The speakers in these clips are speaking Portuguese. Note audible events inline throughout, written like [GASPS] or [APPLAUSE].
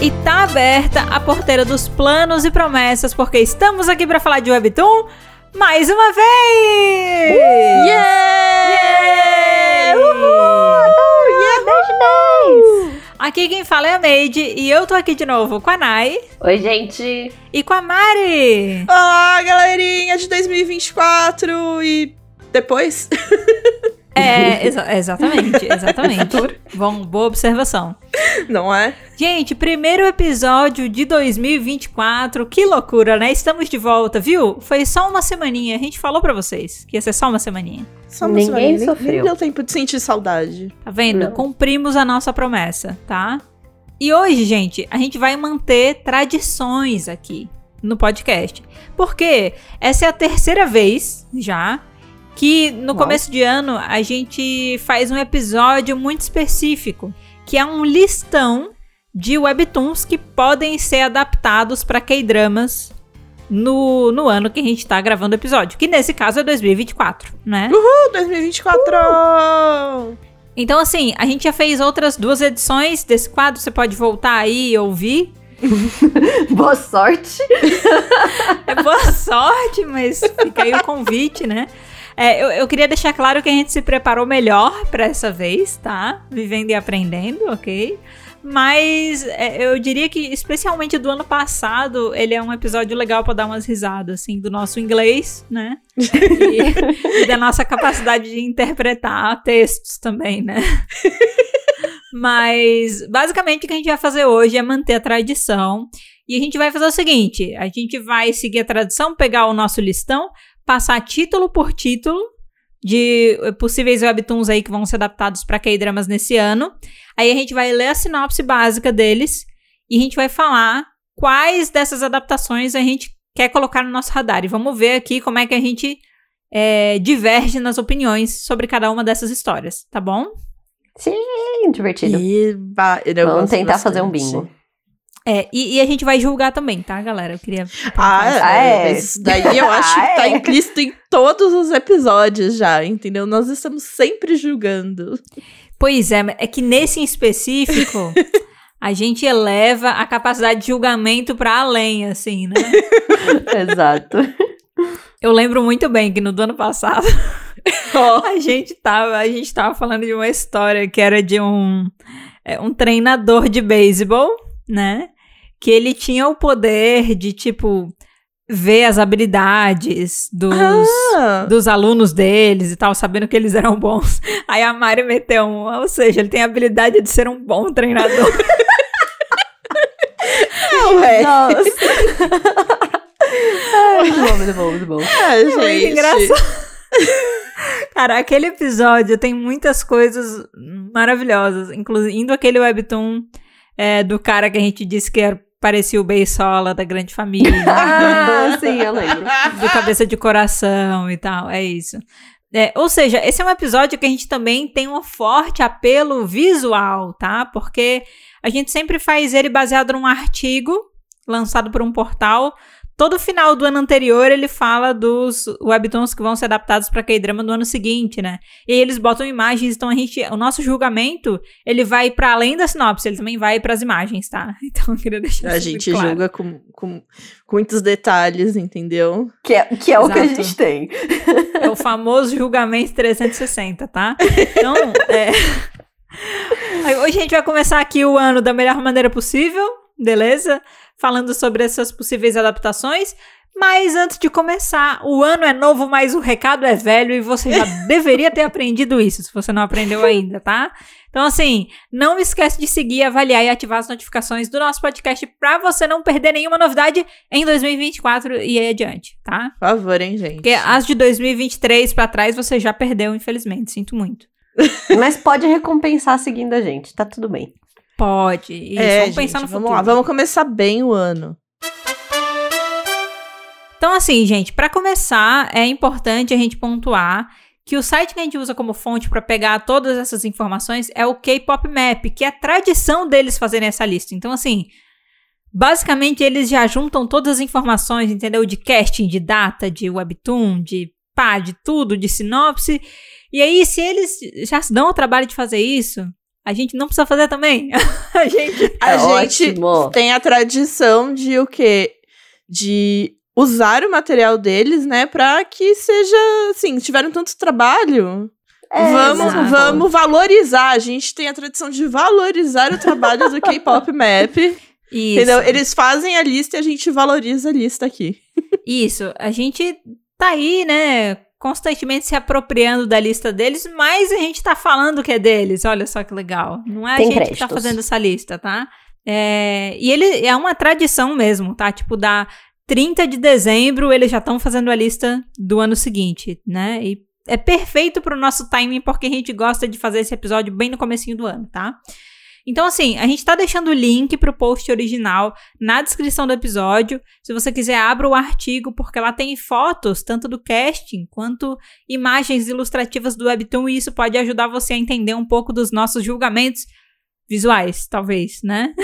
E tá aberta a porteira dos planos e promessas, porque estamos aqui para falar de Webtoon mais uma vez! Uh! Yeah! Yeah! Uhul! Yeah, beijo, beijo! Aqui quem fala é a Made e eu tô aqui de novo com a Nai Oi, gente! e com a Mari. Olá, galerinha de 2024 e depois? [LAUGHS] É, [LAUGHS] exa- exatamente, exatamente. Bom, boa observação. Não é? Gente, primeiro episódio de 2024. Que loucura, né? Estamos de volta, viu? Foi só uma semaninha. A gente falou pra vocês que ia ser só uma semaninha. Só uma Ninguém semaninha, nem- sofreu. Nem deu tempo de sentir saudade. Tá vendo? Não. Cumprimos a nossa promessa, tá? E hoje, gente, a gente vai manter tradições aqui no podcast. Porque essa é a terceira vez já que no Uau. começo de ano a gente faz um episódio muito específico, que é um listão de webtoons que podem ser adaptados para K-dramas no, no ano que a gente tá gravando o episódio, que nesse caso é 2024, né? Uh, 2024! Então, assim, a gente já fez outras duas edições desse quadro. Você pode voltar aí e ouvir. [LAUGHS] Boa sorte! [LAUGHS] É boa sorte, mas fica aí o convite, né? É, eu, eu queria deixar claro que a gente se preparou melhor pra essa vez, tá? Vivendo e aprendendo, ok? Mas é, eu diria que, especialmente do ano passado, ele é um episódio legal pra dar umas risadas, assim, do nosso inglês, né? E, [LAUGHS] e da nossa capacidade de interpretar textos também, né? [LAUGHS] Mas, basicamente, o que a gente vai fazer hoje é manter a tradição. E a gente vai fazer o seguinte: a gente vai seguir a tradição, pegar o nosso listão, passar título por título de possíveis webtoons aí que vão ser adaptados para K-dramas nesse ano. Aí a gente vai ler a sinopse básica deles e a gente vai falar quais dessas adaptações a gente quer colocar no nosso radar. E vamos ver aqui como é que a gente eh, diverge nas opiniões sobre cada uma dessas histórias, tá bom? Sim, divertido. Eba, Vamos tentar fazer um bastante. bingo. É, e, e a gente vai julgar também, tá, galera? Eu queria. Ah, Ah, é. é. mas Isso daí eu [LAUGHS] acho que tá Ah, é. implícito em todos os episódios já, entendeu? Nós estamos sempre julgando. Pois é, é que nesse em específico, [LAUGHS] a gente eleva a capacidade de julgamento pra além, assim, né? [LAUGHS] Exato. Eu lembro muito bem que no do ano passado a gente tava, a gente tava falando de uma história que era de um, é, um treinador de beisebol, né? Que ele tinha o poder de, tipo, ver as habilidades dos, ah, dos alunos deles e tal, sabendo que eles eram bons. [LAUGHS] Aí a Mari meteu um, ou seja, ele tem a habilidade de ser um bom treinador. [LAUGHS] ué. Nossa. Ai, muito bom, muito bom, muito bom. Ah, É muito gente. engraçado. [LAUGHS] Cara, aquele episódio tem muitas coisas maravilhosas, incluindo aquele webtoon é, do cara que a gente disse que era, parecia o Beisola da grande família, [LAUGHS] Ah, sim, eu lembro. do cabeça de coração e tal, é isso. É, ou seja, esse é um episódio que a gente também tem um forte apelo visual, tá? Porque a gente sempre faz ele baseado num artigo lançado por um portal. Todo final do ano anterior ele fala dos webtoons que vão ser adaptados para K-drama no ano seguinte, né? E aí eles botam imagens, então a gente, o nosso julgamento, ele vai para além da sinopse, ele também vai para as imagens, tá? [LAUGHS] Então eu queria deixar A gente claro. julga com, com, com muitos detalhes, entendeu? Que é, que é o que a gente tem. [LAUGHS] É o famoso julgamento 360, tá? Então, é... [LAUGHS] Hoje a gente vai começar aqui o ano da melhor maneira possível, beleza? Falando sobre essas possíveis adaptações. Mas antes de começar, o ano é novo, mas o recado é velho e você já [LAUGHS] deveria ter aprendido isso, se você não aprendeu [LAUGHS] ainda, tá? Então, assim, não esquece de seguir, avaliar e ativar as notificações do nosso podcast pra você não perder nenhuma novidade em 2024 e aí adiante, tá? Por favor, hein, gente. Porque as de 2023 pra trás você já perdeu, infelizmente. Sinto muito. [LAUGHS] Mas pode recompensar seguindo a gente, tá tudo bem. Pode. Isso, é, vamos gente, pensar no vamos futuro. lá, vamos começar bem o ano. Então, assim, gente, pra começar, é importante a gente pontuar que o site que a gente usa como fonte pra pegar todas essas informações é o K-Pop Map, que é a tradição deles fazerem essa lista. Então, assim, basicamente eles já juntam todas as informações, entendeu? De casting, de data, de webtoon, de pá, de tudo, de sinopse. E aí, se eles já se dão o trabalho de fazer isso, A gente não precisa fazer também? [LAUGHS] a gente. A É gente ótimo. tem a tradição de o quê? De usar o material deles, né? Pra que seja, assim, tiveram tanto trabalho. É, vamos, exato. vamos valorizar. A gente tem a tradição de valorizar o trabalho do K-Pop Map. [LAUGHS] Isso. Entendeu? Eles fazem a lista e a gente valoriza a lista aqui. Isso. A gente tá aí, né? Constantemente se apropriando da lista deles, mas a gente tá falando que é deles. Olha só que legal. Não é a Tem gente que tá créditos. fazendo essa lista, tá? É, e ele é uma tradição mesmo, tá? Tipo, da 30 de dezembro, eles já estão fazendo a lista do ano seguinte, né? E é perfeito pro nosso timing, porque a gente gosta de fazer esse episódio bem no comecinho do ano, tá? Então, assim, a gente tá deixando o link pro post original na descrição do episódio. Se você quiser, abra o artigo, porque lá tem fotos, tanto do casting quanto imagens ilustrativas do Webtoon, e isso pode ajudar você a entender um pouco dos nossos julgamentos visuais, talvez, né? [LAUGHS]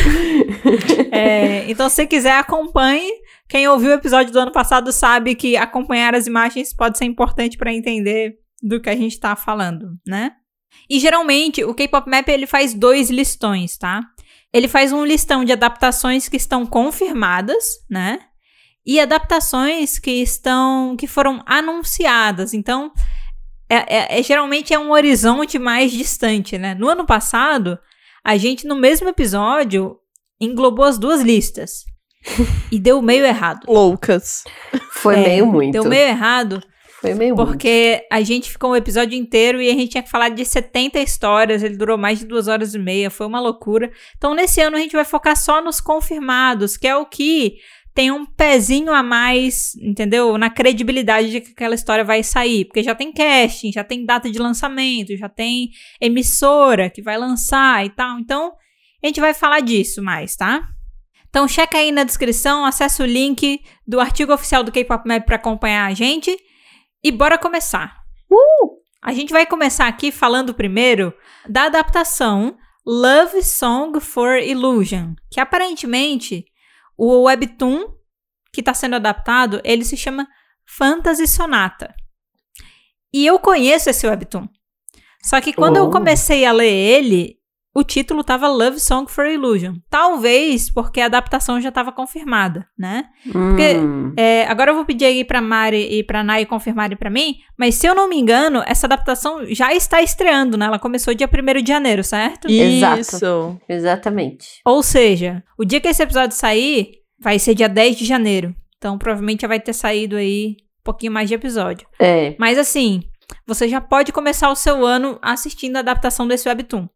É, então, se você quiser, acompanhe. Quem ouviu o episódio do ano passado sabe que acompanhar as imagens pode ser importante para entender do que a gente tá falando, né? E geralmente o K-Pop Map ele faz dois listões, tá? Ele faz um listão de adaptações que estão confirmadas, né? E adaptações que estão que foram anunciadas. Então, é, é- é- geralmente é um horizonte mais distante, né? No ano passado, a gente no mesmo episódio englobou as duas listas [LAUGHS] e deu meio errado. Loucas. Foi É, meio muito. Deu meio errado Foi meio muito. porque a gente ficou o episódio inteiro e a gente tinha que falar de 70 histórias, ele durou mais de duas horas e meia, foi uma loucura. Então, nesse ano, a gente vai focar só nos confirmados, que é o que tem um pezinho a mais, entendeu? Na credibilidade de que aquela história vai sair. Porque já tem casting, já tem data de lançamento, já tem emissora que vai lançar e tal. Então, a gente vai falar disso mais, tá? Então, checa aí na descrição, acessa o link do artigo oficial do K-Pop Map para acompanhar a gente. E bora começar. A gente vai começar aqui falando primeiro da adaptação Love Song for Illusion, que aparentemente o webtoon que está sendo adaptado, ele se chama Fantasy Sonata. E eu conheço esse webtoon. Só que quando eu Oh. comecei a ler ele, o título tava Love Song for Illusion. Talvez porque a adaptação já estava confirmada, né? porque- Hum, É, agora eu vou pedir aí pra Mari e pra Nai confirmarem pra mim, mas se eu não me engano, essa adaptação já está estreando, né? Ela começou dia 1 de janeiro, certo? Exato. Isso. exatamente. Ou seja, o dia que esse episódio sair vai ser dia 10 de janeiro. Então provavelmente já vai ter saído aí um pouquinho mais de episódio. É. Mas assim, você já pode começar o seu ano assistindo a adaptação desse webtoon.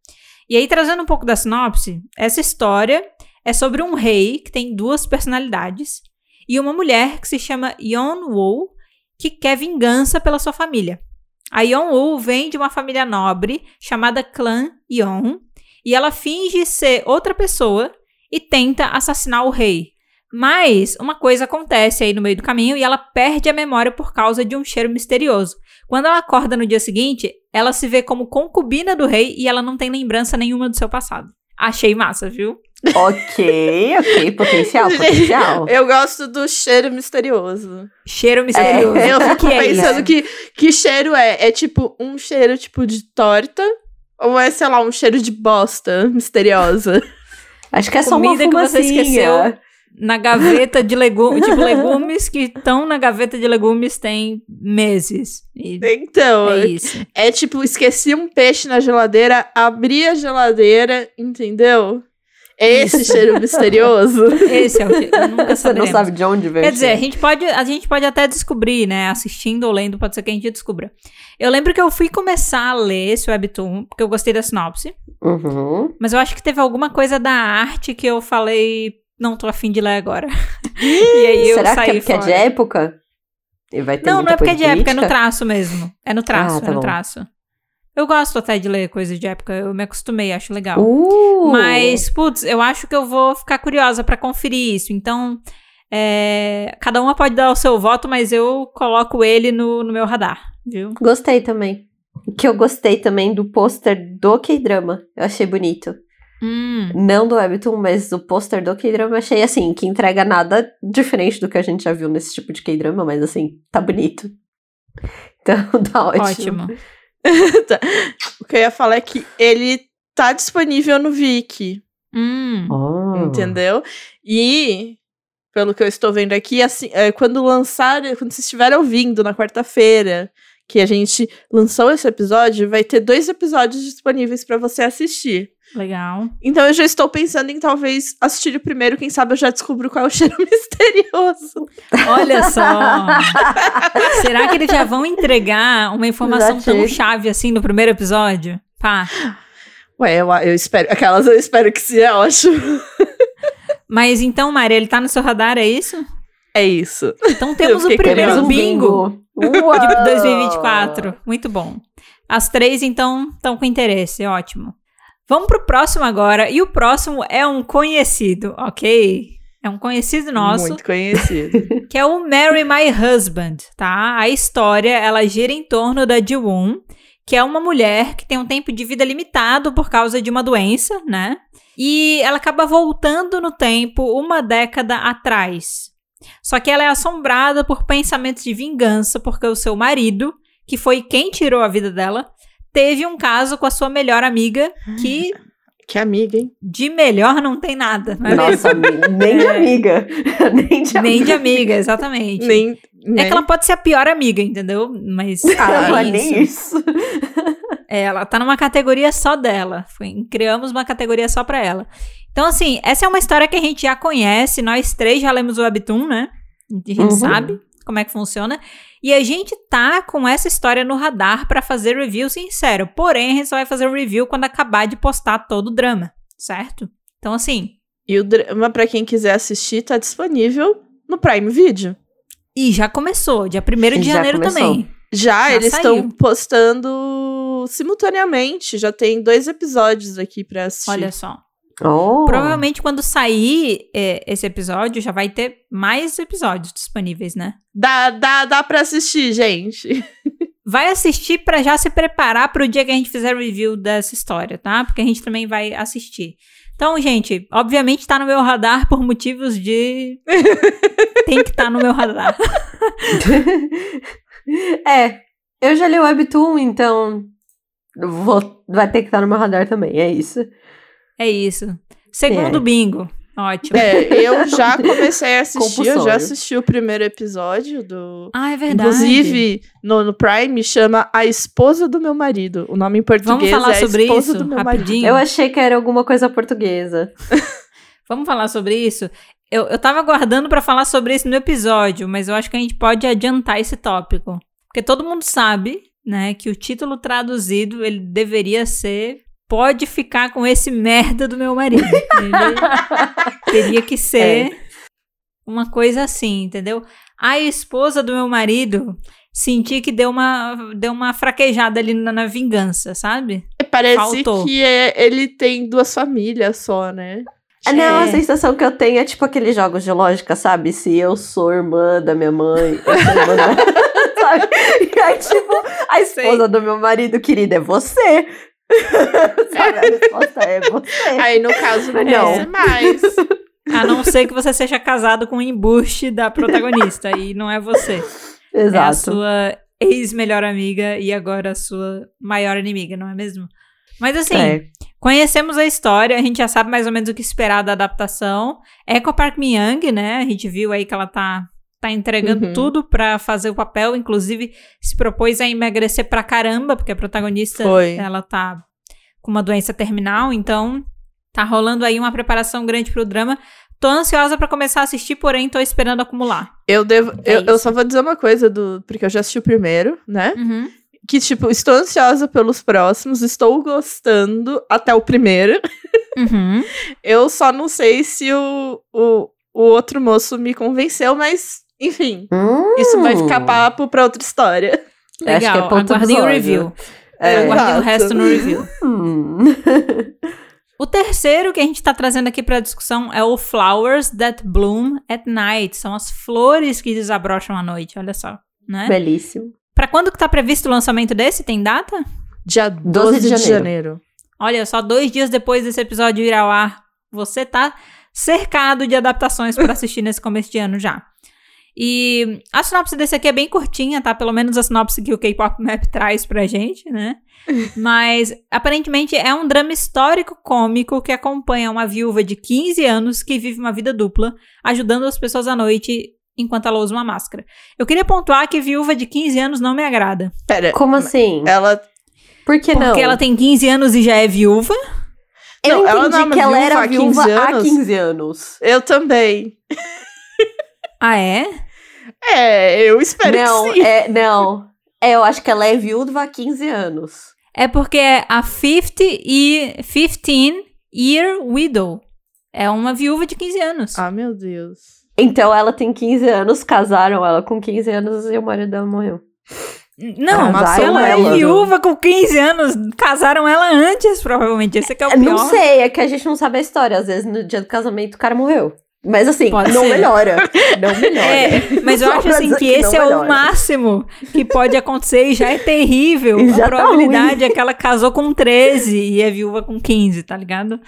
E aí, trazendo um pouco da sinopse, essa história é sobre um rei que tem duas personalidades e uma mulher que se chama Yeon Woo, que quer vingança pela sua família. A Yeon Woo vem de uma família nobre chamada Clã Yeon e ela finge ser outra pessoa e tenta assassinar o rei. Mas uma coisa acontece aí no meio do caminho e ela perde a memória por causa de um cheiro misterioso. Quando ela acorda no dia seguinte, ela se vê como concubina do rei e ela não tem lembrança nenhuma do seu passado. Achei massa, viu? Ok, ok. [LAUGHS] Potencial, potencial. Eu gosto do cheiro misterioso. Cheiro misterioso. É, [LAUGHS] Eu fico que é pensando que, que cheiro é. É tipo um cheiro tipo de torta? Ou é, sei lá, um cheiro de bosta misteriosa? Acho que é só uma Comida que você fumacinha. esqueceu. Na gaveta de legumes, [LAUGHS] tipo, legumes que estão na gaveta de legumes tem meses. E Então, é isso. é tipo, esqueci um peixe na geladeira, abri a geladeira, entendeu? É esse Isso. cheiro misterioso. [LAUGHS] Esse é o que nunca Você não sabe de onde veio. Quer dizer, a cheiro. gente, pode, a gente pode até descobrir, né? Assistindo ou lendo, pode ser que a gente descubra. Eu lembro que eu fui começar a ler esse webtoon, porque eu gostei da sinopse. Uhum. Mas eu acho que teve alguma coisa da arte que eu falei, não tô afim de ler agora. [LAUGHS] e aí eu Será saí que é porque é fora. de época? E vai ter Não, não é porque é de coisa época, é no traço mesmo. É no traço, Ah, tá é no bom. traço. Eu gosto até de ler coisas de época, eu me acostumei, acho legal. Uh! Mas, putz, eu acho que eu vou ficar curiosa pra conferir isso. Então, é, cada uma pode dar o seu voto, mas eu coloco ele no, no meu radar, viu? Gostei também. Que eu gostei também do pôster do K-drama. Eu achei bonito. Hum, Não do Webtoon, mas o pôster do K-drama achei assim, que entrega nada diferente do que a gente já viu nesse tipo de K-drama, mas assim, tá bonito. [LAUGHS] Então, tá ótimo. ótimo. [LAUGHS] Tá. O que eu ia falar é que ele tá disponível no Viki. Hum. Oh. Entendeu? E, pelo que eu estou vendo aqui, assim, é, quando lançar, quando vocês estiverem ouvindo na quarta-feira, que a gente lançou esse episódio, vai ter dois episódios disponíveis para você assistir. Legal. Então eu já estou pensando em talvez assistir o primeiro, quem sabe eu já descubro qual é o cheiro [LAUGHS] misterioso. Olha só. [LAUGHS] Será que eles já vão entregar uma informação tão chave assim no primeiro episódio? Pá. Ué, eu, eu espero. Aquelas eu espero que sim, é ótimo. Mas então, Mari, ele tá no seu radar, é isso? É isso. Então temos o primeiro um bingo, bingo. [LAUGHS] de Uau! 2024. Muito bom. As três, então, estão com interesse. Ótimo. Vamos pro próximo agora. E o próximo é um conhecido, ok? É um conhecido nosso. Muito conhecido. [LAUGHS] que é o Marry My Husband, tá? A história, ela gira em torno da Ji-woon, que é uma mulher que tem um tempo de vida limitado por causa de uma doença, né? E ela acaba voltando no tempo uma década atrás. Só que ela é assombrada por pensamentos de vingança porque o seu marido, que foi quem tirou a vida dela, teve um caso com a sua melhor amiga, que [LAUGHS] que amiga, hein? de melhor não tem nada, não é mesmo? Nossa, nem [LAUGHS] de É. amiga. [LAUGHS] Nem de Nem de amiga. amiga, exatamente. Nem. É nem- que ela pode ser a pior amiga, entendeu? Mas. Ah, é mas nem isso. É, ela tá numa categoria só dela. Foi, criamos uma categoria só pra ela. Então, assim, essa é uma história que a gente já conhece. Nós três já lemos o Webtoon, né? A gente Uhum. sabe como é que funciona. E a gente tá com essa história no radar pra fazer review sincero. Porém, a gente só vai fazer o review quando acabar de postar todo o drama, certo? Então, assim. E o drama, pra quem quiser assistir, tá disponível no Prime Video. E já começou, dia 1 de Já janeiro começou. também. Já, Já eles estão postando simultaneamente. Já tem dois episódios aqui pra assistir. Olha só. Oh. Provavelmente quando sair é, esse episódio, já vai ter mais episódios disponíveis, né? Dá, dá, dá pra assistir, gente. [LAUGHS] Vai assistir pra já se preparar pro dia que a gente fizer review dessa história, tá? Porque a gente também vai assistir. Então, gente, obviamente tá no meu radar por motivos de. [LAUGHS] Tem que estar tá no meu radar. [LAUGHS] é, eu já li o Webtoon, então vou, vai ter que estar no meu radar também, é isso. É isso. Segundo É. bingo. Ótimo. É, eu já [LAUGHS] comecei a assistir, eu já assisti o primeiro episódio do. Ah, é verdade. Inclusive, no, no Prime chama A Esposa do Meu Marido. O nome em português falar é A sobre Esposa isso do Meu rapidinho? Marido. Eu achei que era alguma coisa portuguesa. [LAUGHS] Vamos falar sobre isso? Eu, eu tava aguardando pra falar sobre isso no episódio, mas eu acho que a gente pode adiantar esse tópico. Porque todo mundo sabe, né, que o título traduzido, ele deveria ser Pode ficar com esse merda do meu marido. [LAUGHS] Teria que ser uma coisa assim, entendeu? A esposa do meu marido senti que deu uma, deu uma fraquejada ali na, na vingança, sabe? Parece Faltou. que é- ele tem duas famílias só, né? Ah, Não, a É. sensação que eu tenho é tipo aqueles jogos de lógica, sabe? Se eu sou irmã da minha mãe, eu sou irmã da... [LAUGHS] sabe? E aí, tipo, a esposa do meu marido, querida, é você. [LAUGHS] sabe? A resposta é você. Aí, no caso, não, Não. é mais. A não ser que você seja casado com o embuste da protagonista e não é você. É a Exato. sua ex-melhor amiga e agora a sua maior inimiga, não é mesmo? Mas assim, É. conhecemos a história, a gente já sabe mais ou menos o que esperar da adaptação. É com a Park Min-young, né? A gente viu aí que ela tá, tá entregando Uhum. tudo pra fazer o papel, inclusive se propôs a emagrecer pra caramba, porque a protagonista, Foi. ela tá com uma doença terminal, então tá rolando aí uma preparação grande pro drama. Tô ansiosa pra começar a assistir, porém tô esperando acumular. Eu devo. É eu, eu só vou dizer uma coisa do. Porque eu já assisti o primeiro, né? Uhum. Que, tipo, estou ansiosa pelos próximos, estou gostando até o primeiro. Uhum. [LAUGHS] Eu só não sei se o, o, o outro moço me convenceu, mas, enfim. Isso vai ficar Hum. papo pra outra história. Eu acho que é Legal, aguardem o review. É. Aguardem o Exato. resto no review. Hum. [LAUGHS] O terceiro que a gente tá trazendo aqui pra discussão é o Flowers That Bloom at Night. São as flores que desabrocham à noite, olha só, né? Belíssimo. Pra quando que tá previsto o lançamento desse? Tem data? Dia 12, de, janeiro. Olha, só dois dias depois desse episódio ir ao ar, você tá cercado de adaptações pra assistir nesse começo de ano já. E a sinopse desse aqui é bem curtinha, tá? Pelo menos a sinopse que o K-Pop Map [LAUGHS] traz pra gente, né? [LAUGHS] Mas aparentemente é um drama histórico cômico que acompanha uma viúva de 15 anos que vive uma vida dupla, ajudando as pessoas à noite enquanto ela usa uma máscara. Eu queria pontuar que viúva de 15 anos não me agrada. Pera, Como assim? ela. Por que Porque não? ela tem 15 anos e já é viúva. Eu Não, ela entendi não é que ela viúva era há 15 viúva há anos. 15 anos. Eu também. Ah, é? É, eu espero não, que sim. é, não. É, eu acho que ela é viúva há 15 anos. É porque é a 50 e 15 Year Widow. É uma viúva de 15 anos. Ah, meu Deus. Então ela tem 15 anos, casaram ela com 15 anos e o marido dela morreu. Não, mas Casaram ela é ela. viúva com 15 anos. Casaram ela antes, provavelmente. Esse que é o É, pior. Não sei, é que a gente não sabe a história. Às vezes no dia do casamento o cara morreu. Mas assim, Pode não ser. melhora. [LAUGHS] Não melhora. É, mas eu acho assim que esse não é o máximo que pode acontecer e já é terrível. E já a [LAUGHS] tá probabilidade é que ela casou com 13 e é viúva com 15, tá ligado?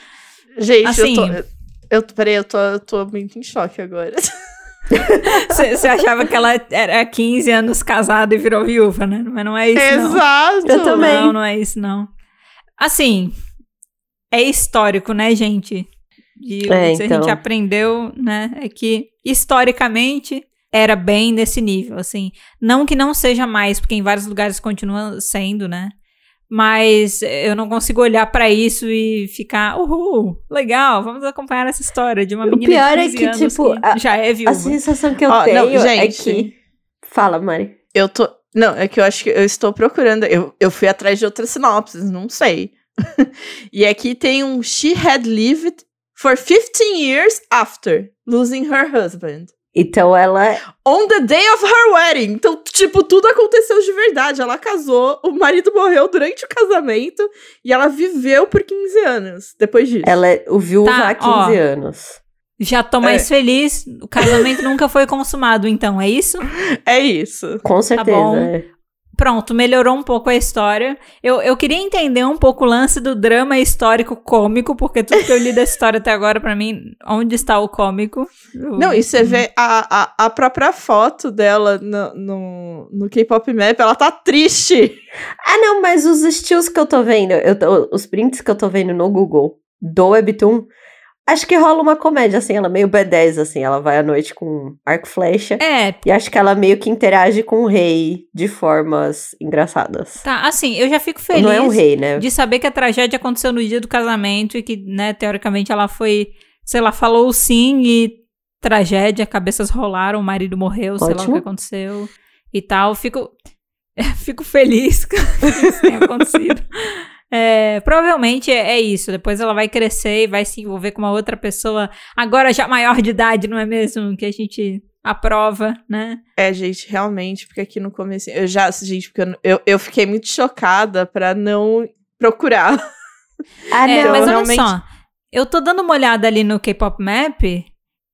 Gente, Assim- eu tô. Eu, peraí, eu tô, eu tô muito em choque agora. [LAUGHS] Você achava que ela era 15 anos casada e virou viúva, né? Mas não é isso, não. Exato. Eu também. Não, não é isso, não. Assim, é histórico, né, gente? E É, o que a então. gente aprendeu, né, é que historicamente era bem nesse nível, assim. Não que não seja mais, porque em vários lugares continua sendo, né? Mas eu não consigo olhar pra isso e ficar, uhul, legal, vamos acompanhar essa história de uma O menina pior de é 15 que, anos tipo, que a- já é viúva. A sensação que eu Ó, tenho não, é gente. que. Fala, Mari. Eu tô. Não, é que eu acho que eu estou procurando. Eu, eu fui atrás de outras sinopses, não sei. [LAUGHS] e aqui tem um She had lived for 15 years after losing her husband. Então ela. On the day of her wedding. Então, tipo, tudo aconteceu de verdade. Ela casou, o marido morreu durante o casamento e ela viveu por 15 anos depois disso. Ela é o viúva Tá, há 15 ó. anos. Já tô mais feliz, o casamento [LAUGHS] nunca foi consumado, então, é isso? É isso. Com certeza. bom. é. Pronto, melhorou um pouco a história. Eu, eu queria entender um pouco o lance do drama histórico cômico, porque tudo que eu li dessa história até agora, pra mim, onde está o cômico? Não, e você vê a, a, a própria foto dela no, no, no K-pop Map, ela tá triste. Ah, não, mas os estilos que eu tô vendo, eu tô- os prints que eu tô vendo no Google do Webtoon, acho que rola uma comédia, assim, ela meio B10, assim, ela vai à noite com arco e flecha. É, E acho que ela meio que interage com o rei de formas engraçadas. tá, assim, eu já fico feliz Não é um rei, né? de saber que a tragédia aconteceu no dia do casamento e que, né, teoricamente ela foi, sei lá, falou sim e tragédia, cabeças rolaram, o marido morreu, sei lá o Ótimo. que aconteceu e tal. Fico, [LAUGHS] fico feliz [LAUGHS] que isso tenha acontecido. É, provavelmente é, é isso. Depois ela vai crescer e vai se envolver com uma outra pessoa, agora já maior de idade, não é mesmo? Que a gente aprova, né? É, gente, realmente, porque aqui no começo. Eu já, gente, porque eu, eu, eu fiquei muito chocada pra não procurar. Ah, É, não. mas olha realmente- só, eu tô dando uma olhada ali no K-Pop Map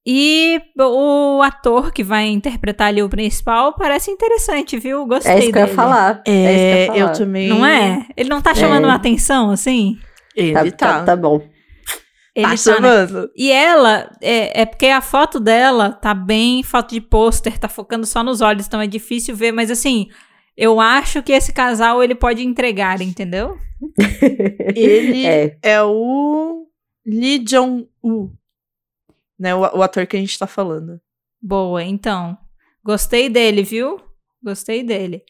e o ator que vai interpretar ali o principal parece interessante, viu? Gostei É isso que eu ia dele. falar. É, isso que eu ia falar. também. Não é? Ele não tá chamando É. uma atenção, assim? Ele Tá, tá. tá, tá bom. Ele tá tá, né? chamando. E ela, é, é porque a foto dela tá bem foto de pôster, tá focando só nos olhos, então é difícil ver, mas assim, eu acho que esse casal ele pode entregar, entendeu? Ele [LAUGHS] É. é, o Lee Jong-woo. Né, o, o ator que a gente tá falando. Boa, então. Gostei dele, viu? Gostei dele.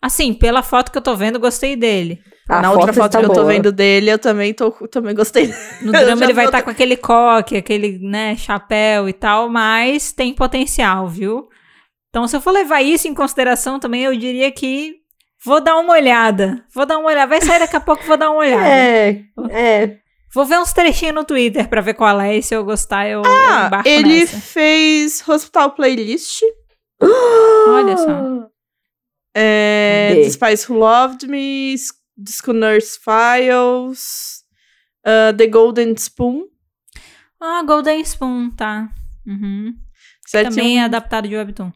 Assim, pela foto que eu tô vendo, gostei dele. A Na outra foto que eu tô boa. vendo dele, eu também, tô, também gostei. No drama [LAUGHS] ele vai tô- estar com aquele coque, aquele, né, chapéu e tal, mas tem potencial, viu? Então, se eu for levar isso em consideração também, eu diria que vou dar uma olhada. Vou dar uma olhada. Vai sair daqui a pouco, vou dar uma olhada. É, é. Vou ver uns trechinhos no Twitter pra ver qual é, e se eu gostar, eu, eu Ah, embarco ele nessa. fez Hospital Playlist. Olha só. É. The Spice Who Loved Me, S- Schooner's Files, uh, The Golden Spoon. Ah, Golden Spoon, tá. Uhum. Também é adaptado de Webtoon.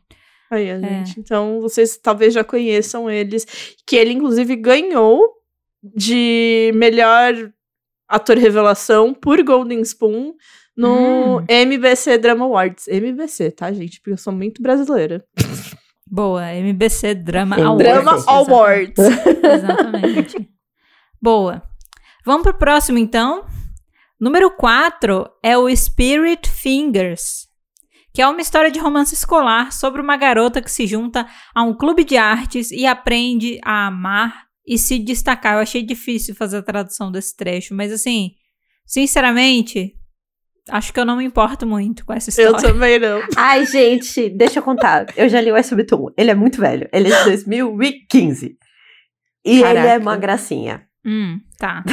Aí, a gente. Então, vocês talvez já conheçam eles. Que ele, inclusive, ganhou de melhor ator revelação por Golden Spoon no Hum. MBC Drama Awards. MBC, tá, gente? Porque eu sou muito brasileira. Boa, MBC Drama Awards. Drama Exatamente. Awards. Exatamente. Boa. Vamos pro próximo, então. Número 4 é o Spirit Fingers, que é uma história de romance escolar sobre uma garota que se junta a um clube de artes e aprende a amar e se destacar. Eu achei difícil fazer a tradução desse trecho, mas assim, sinceramente, acho que eu não me importo muito com essa história. Eu também não. [LAUGHS] Ai, gente, deixa eu contar. Eu já li o Webtoon. Ele é muito velho. Ele é de 2015. E ele é Caraca. uma gracinha. Hum, tá.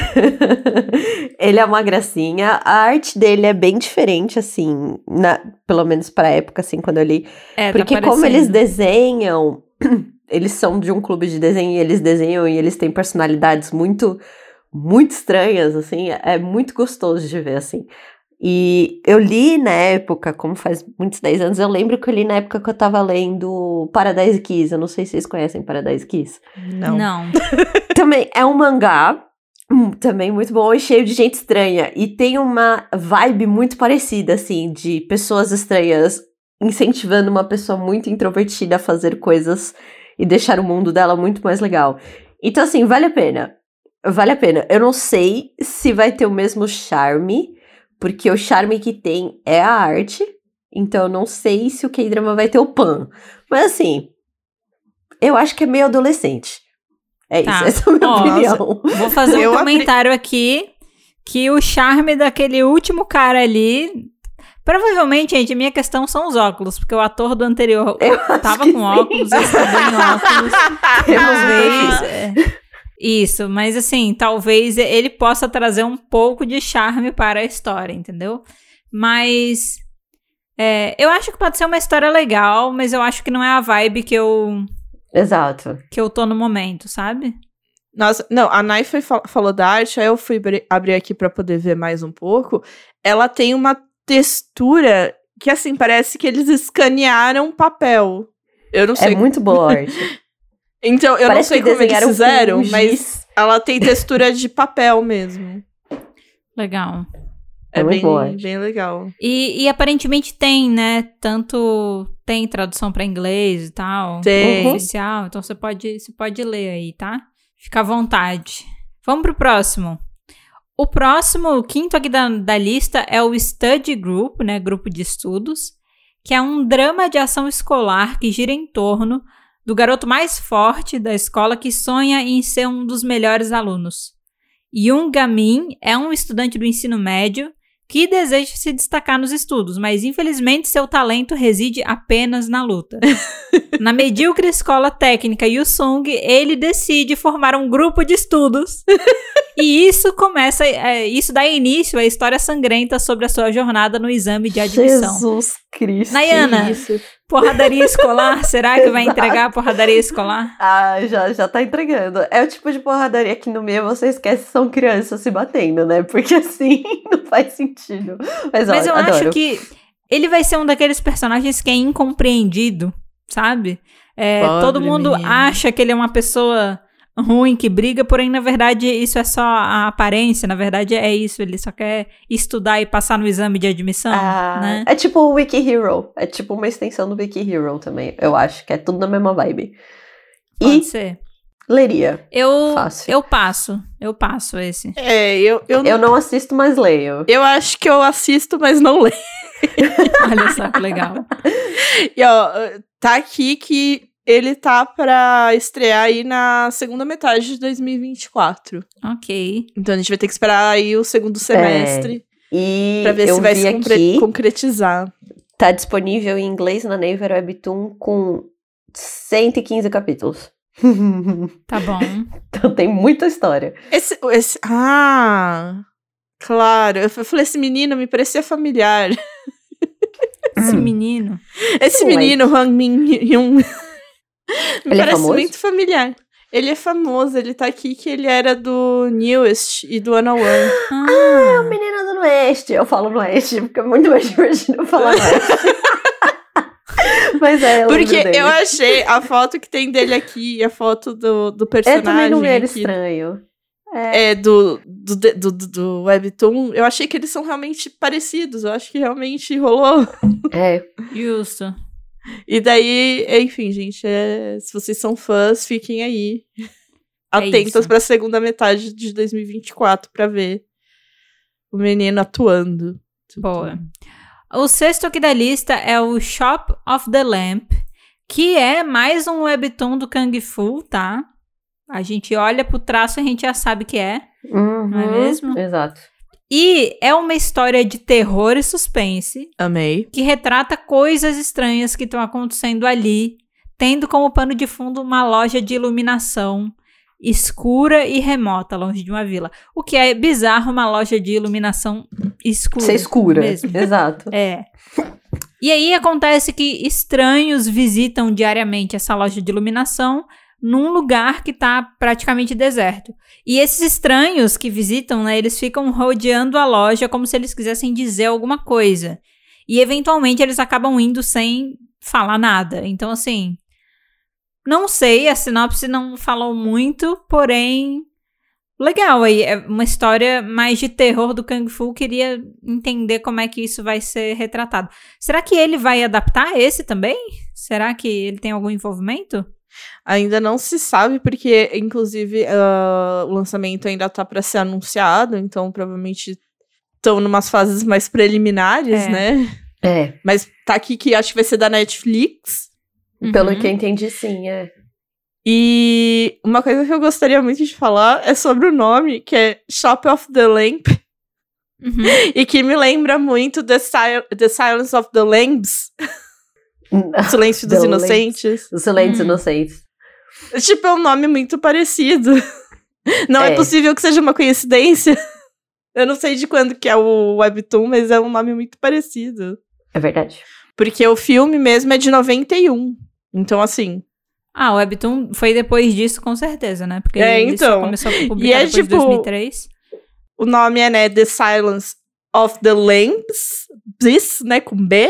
[LAUGHS] ele é uma gracinha. A arte dele é bem diferente, assim, na, pelo menos pra época, assim, quando eu li. É, tá Porque como eles desenham, [CLEARS THROAT] eles são de um clube de desenho e eles desenham e eles têm personalidades muito, muito estranhas, assim, é muito gostoso de ver, assim. E eu li na época, como faz muitos 10 anos, eu lembro que eu li na época que eu tava lendo Paradise Kiss, eu não sei se vocês conhecem Paradise Kiss. Não. Não. [LAUGHS] Também é um mangá, hum, também muito bom e cheio de gente estranha. E tem uma vibe muito parecida, assim, de pessoas estranhas incentivando uma pessoa muito introvertida a fazer coisas e deixar o mundo dela muito mais legal. Então, assim, vale a pena. Vale a pena. Eu não sei se vai ter o mesmo charme, porque o charme que tem é a arte. Então, eu não sei se o K-drama vai ter o pan. Mas, assim, eu acho que é meio adolescente. É Tá. isso, essa é a minha Ó, opinião. Vou fazer um Eu apre- comentário aqui que o charme daquele último cara ali. Provavelmente, gente, minha questão são os óculos, porque o ator do anterior [LAUGHS] Eu tava com sim. óculos, esse também [LAUGHS] óculos. Temos um Talvez. é, Isso, mas assim, talvez ele possa trazer um pouco de charme para a história, entendeu? Mas. é, eu acho que pode ser uma história legal, mas eu acho que não é a vibe que eu, Exato. que eu tô no momento, sabe? Nossa, não, a Nai foi fal- falou da arte, aí eu fui abri- abrir aqui pra poder ver mais um pouco. Ela tem uma textura que, assim, parece que eles escanearam papel. Eu não É sei. muito boa a [LAUGHS] arte. Então, eu não Parece sei que como eles fizeram, um mas ela [LAUGHS] tem textura de papel mesmo. Legal. É, É bem, bem legal. E, e aparentemente tem, né? Tanto tem tradução para inglês e tal. Tem. Uhum. Oficial. Então você pode, você pode ler aí, tá? Fica à vontade. Vamos pro próximo. O próximo, o quinto aqui da, da lista é o Study Group, né? Grupo de estudos, que é um drama de ação escolar que gira em torno do garoto mais forte da escola que sonha em ser um dos melhores alunos. Yoon Gamin é um estudante do ensino médio que deseja se destacar nos estudos, mas infelizmente seu talento reside apenas na luta. [LAUGHS] na medíocre escola técnica Yusung, ele decide formar um grupo de estudos. [LAUGHS] e isso começa, é, isso dá início à história sangrenta sobre a sua jornada no exame de admissão. Jesus Cristo. Nayana, Isso. porradaria escolar? [LAUGHS] Será que vai entregar a porradaria escolar? Ah, já, já tá entregando. É o tipo de porradaria que no meio você esquece que são crianças se batendo, né? Porque [LAUGHS] assim não faz sentido. Mas, ó, Mas eu adoro. acho que ele vai ser um daqueles personagens que é incompreendido, sabe? É, todo mundo menino. acha que ele é uma pessoa ruim que briga, porém, na verdade, isso é só a aparência, na verdade é isso, ele só quer estudar e passar no exame de admissão, Ah, né? É tipo o Wiki Hero. É tipo uma extensão do Wiki Hero também. Eu acho que é tudo na mesma vibe. Pode E ser. leria. Eu, Fácil. eu passo, eu passo esse. É, eu, eu, Eu não assisto, mas leio. eu acho que eu assisto, mas não leio. [LAUGHS] Olha só que legal. [LAUGHS] E ó, tá aqui que ele tá pra estrear aí na segunda metade de 2024. Ok. Então a gente vai ter que esperar aí o segundo semestre E pra ver eu se vai se concre- aqui, concretizar. tá disponível em inglês na Naver Webtoon com 115 capítulos. [LAUGHS] Tá bom. então tem muita história. Esse, esse. Ah! Claro, eu falei, esse menino me parecia familiar. Esse Hum. menino. Esse Moleque. menino, Hwang Min Hyun, me [LAUGHS] Ele é parece famoso? muito familiar. Ele é famoso, ele tá aqui que ele era do Newest e do Ana One. Ah, Menina do Oeste. Eu falo no Oeste, porque é muito mais divertido falar no Oeste. [LAUGHS] Mas é, eu Porque dele. eu achei a foto que tem dele aqui e a foto do, do personagem. também não aqui. estranho. é, do, do, do, do, do Webtoon, eu achei que eles são realmente parecidos. Eu acho que realmente rolou. É. Justo. E daí, enfim, gente, é, se vocês são fãs, fiquem aí. Atentas isso. pra segunda metade de 2024 pra ver o menino atuando. Boa. O sexto aqui da lista é o Shop of the Lamp, que é mais um webtoon do Kung Fu, tá? A gente olha pro traço e a gente já sabe que é. Uhum, Não é mesmo? Exato. E é uma história de terror e suspense Amei. que retrata coisas estranhas que estão acontecendo ali, tendo como pano de fundo uma loja de iluminação escura e remota, longe de uma vila. O que é bizarro uma loja de iluminação escura. Ser escura. mesmo. Exato. [LAUGHS] É. E aí acontece que estranhos visitam diariamente essa loja de iluminação num lugar que tá praticamente deserto. E esses estranhos que visitam, né, eles ficam rodeando a loja como se eles quisessem dizer alguma coisa. E eventualmente eles acabam indo sem falar nada. Então, assim, não sei, a sinopse não falou muito, porém legal aí, é uma história mais de terror do Kung Fu, queria entender como é que isso vai ser retratado. Será que ele vai adaptar esse também? Será que ele tem algum envolvimento? Ainda não se sabe, porque, inclusive, ah, o lançamento ainda tá pra ser anunciado, então provavelmente estão numas fases mais preliminares, É. né? É. Mas tá aqui que acho que vai ser da Netflix. Pelo Uhum. que eu entendi, sim, é. E uma coisa que eu gostaria muito de falar é sobre o nome, que é Shop of the Lamp, Uhum. [LAUGHS] e que me lembra muito The, Sil the Silence of the Lambs, [LAUGHS] o Silêncio dos Inocentes. Os silentes Hum. inocentes. Tipo, é um nome muito parecido. [LAUGHS] Não é. É. possível que seja uma coincidência. [LAUGHS] Eu não sei de quando que é o Webtoon, mas é um nome muito parecido. É verdade. Porque o filme mesmo é de 91. Então, assim. Ah, o Webtoon foi depois disso, com certeza, né? Porque É, então. começou a publicar E é depois de tipo- 2003. O nome é, né, The Silence of the Lambs. This, né, com B.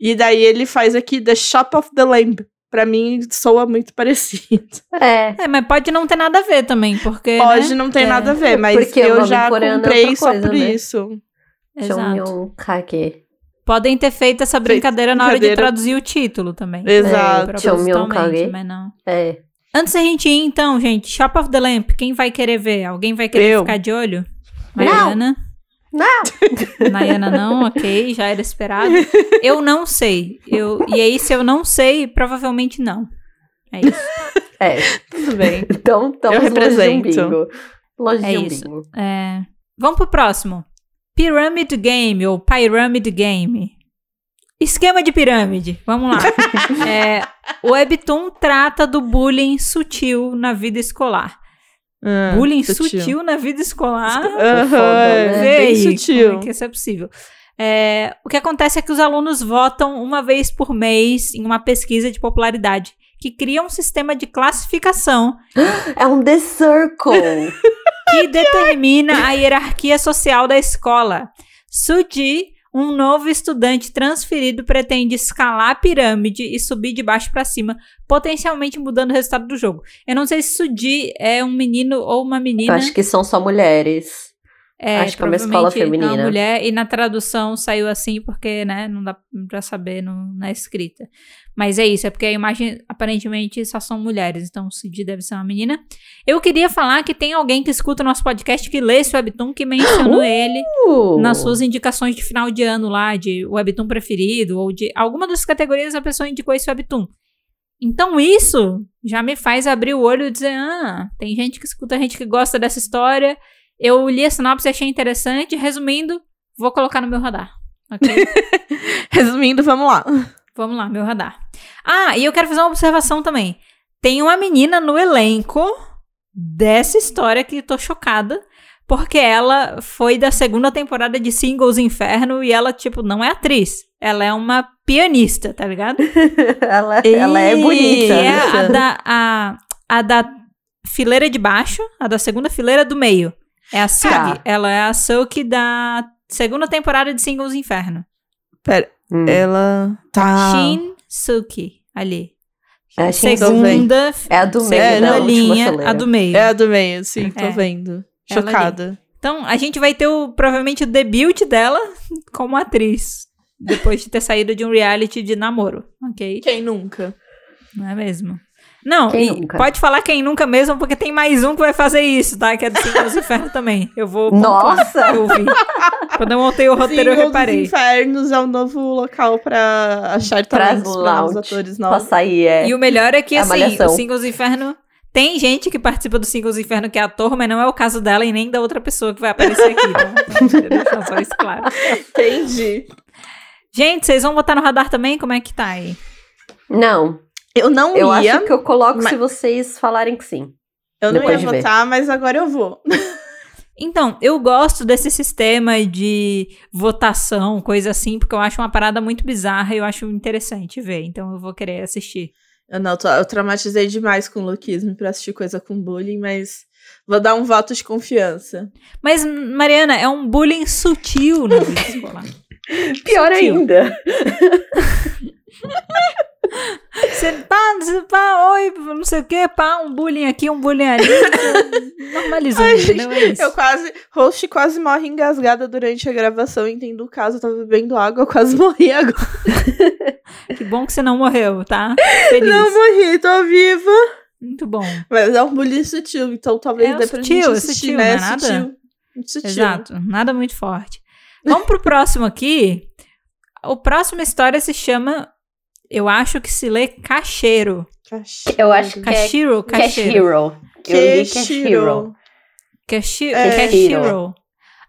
E daí ele faz aqui The Shop of the Lamb. Pra mim, soa muito parecido. [LAUGHS] É. É, mas pode não ter nada a ver também, porque. Pode né? não ter É, nada a ver, mas Porque eu já é comprei outra só coisa, por né? isso. Exato. Podem ter feito essa brincadeira na hora de brincadeira. traduzir o título também. Exato. Chonmyeon Propositalmente, Kage. mas não. É. Antes da gente ir, então, gente, Shop of the Lamp, quem vai querer ver? Alguém vai querer Eu. ficar de olho? Mariana? Não! Nayana não, ok, já era esperado. Eu não sei. Eu, e aí, se eu não sei, provavelmente não. É isso. É. Tudo bem. Então, estamos Eu longe de um represento. bingo. Longe É de um isso. bingo. É, Vamos pro próximo. Pyramid Game, ou Pyramid Game. Esquema de pirâmide. Vamos lá. [LAUGHS] É, o Webtoon trata do bullying sutil na vida escolar. Ah, bullying sutil. na vida escolar? Né? é bem sutil. Como é que isso é possível? É, o que acontece é que os alunos votam uma vez por mês em uma pesquisa de popularidade que cria um sistema de classificação [GASPS] É um The Circle. [LAUGHS] que determina a hierarquia social da escola. Suji, um novo estudante transferido, pretende escalar a pirâmide e subir de baixo para cima, potencialmente mudando o resultado do jogo. Eu não sei se Suji é um menino ou uma Eu menina. acho que são só mulheres. É, Acho que é uma escola provavelmente feminina. uma mulher, e na tradução saiu assim porque, né, não dá pra saber no- na escrita. Mas é isso, é porque a imagem aparentemente só são mulheres, então o Cid deve ser uma menina. Eu queria falar que tem alguém que escuta o nosso podcast que lê esse webtoon, que mencionou ele Uh, nas suas indicações de final de ano lá, de webtoon preferido, ou de alguma das categorias a pessoa indicou esse webtoon. Então isso já me faz abrir o olho e dizer, ah, tem gente que escuta, gente que gosta dessa história. Eu li a sinopse e achei interessante. Resumindo, vou colocar no meu radar. Ok? [LAUGHS] Resumindo, vamos lá. Vamos lá, meu radar. Ah, e eu quero fazer uma observação também. Tem uma menina no elenco dessa história que tô chocada. Porque ela foi da segunda temporada de Singles Inferno e ela, tipo, não é atriz. Ela é uma pianista, tá ligado? [LAUGHS] ela, ela é bonita. Que é a da, a, a da fileira de baixo, a da segunda fileira do meio. É a. Tá. Ela é a Suki da segunda temporada de Singles Inferno. Pera, Hum. ela. Tá. Shin Suki, ali. É, segunda, é a do meio, segunda é, linha, a do meio. É a do meio, sim, tô É. vendo. Chocada. Então, a gente vai ter o, provavelmente o debut dela [LAUGHS] como atriz. Depois de ter saído de um reality de namoro, ok? Quem nunca? Não é mesmo? Não, Quem e nunca? pode falar quem nunca mesmo, porque tem mais um que vai fazer isso, tá? Que é do Cinco dos [LAUGHS] Infernos também. Eu vou Nossa! eu vi. Quando eu montei o roteiro, eu Single dos reparei. Infernos é um novo local pra achar Pra talentos para os atores Pra novos. sair, é. E o melhor é que, A assim, o Singles Inferno... Tem gente que participa do Singles Inferno que é ator, mas não é o caso dela e nem da outra pessoa que vai aparecer aqui, deixar só isso claro. Entendi. Gente, vocês vão botar no radar também? Como é que tá aí? Não, Eu não eu ia, acho que eu coloco mas- se vocês falarem que sim. eu não ia ver. votar, mas agora eu vou. [LAUGHS] Então, eu gosto desse sistema de votação, coisa assim, porque eu acho uma parada muito bizarra e eu acho interessante ver. Então, eu vou querer assistir. Eu não, tô- eu traumatizei demais com o lookismo pra assistir coisa com bullying, mas vou dar um voto de confiança. Mas, Mariana, é um bullying sutil na vida [LAUGHS] escolar. Pior Sutil. ainda. [LAUGHS] Você pá, você pá, oi, não sei o que, pá, um bullying aqui, um bullying ali. Normalizou, Ai, entendeu? É isso. Eu quase. Host quase morre engasgada durante a gravação. Entendo o caso, eu tava bebendo água, eu quase [LAUGHS] morri agora. [LAUGHS] Que bom que você não morreu, tá? Feliz. Não morri, tô viva. Muito bom. Mas é um bullying sutil, então talvez É dê pra sutil, gente assistir, sutil, né? não é É nada? sutil. Muito sutil. Exato, nada muito forte. Vamos pro próximo aqui. O próximo história se chama, eu acho que se lê Cacheiro. Eu acho que é Cachiro. Eu li É. Cashiro.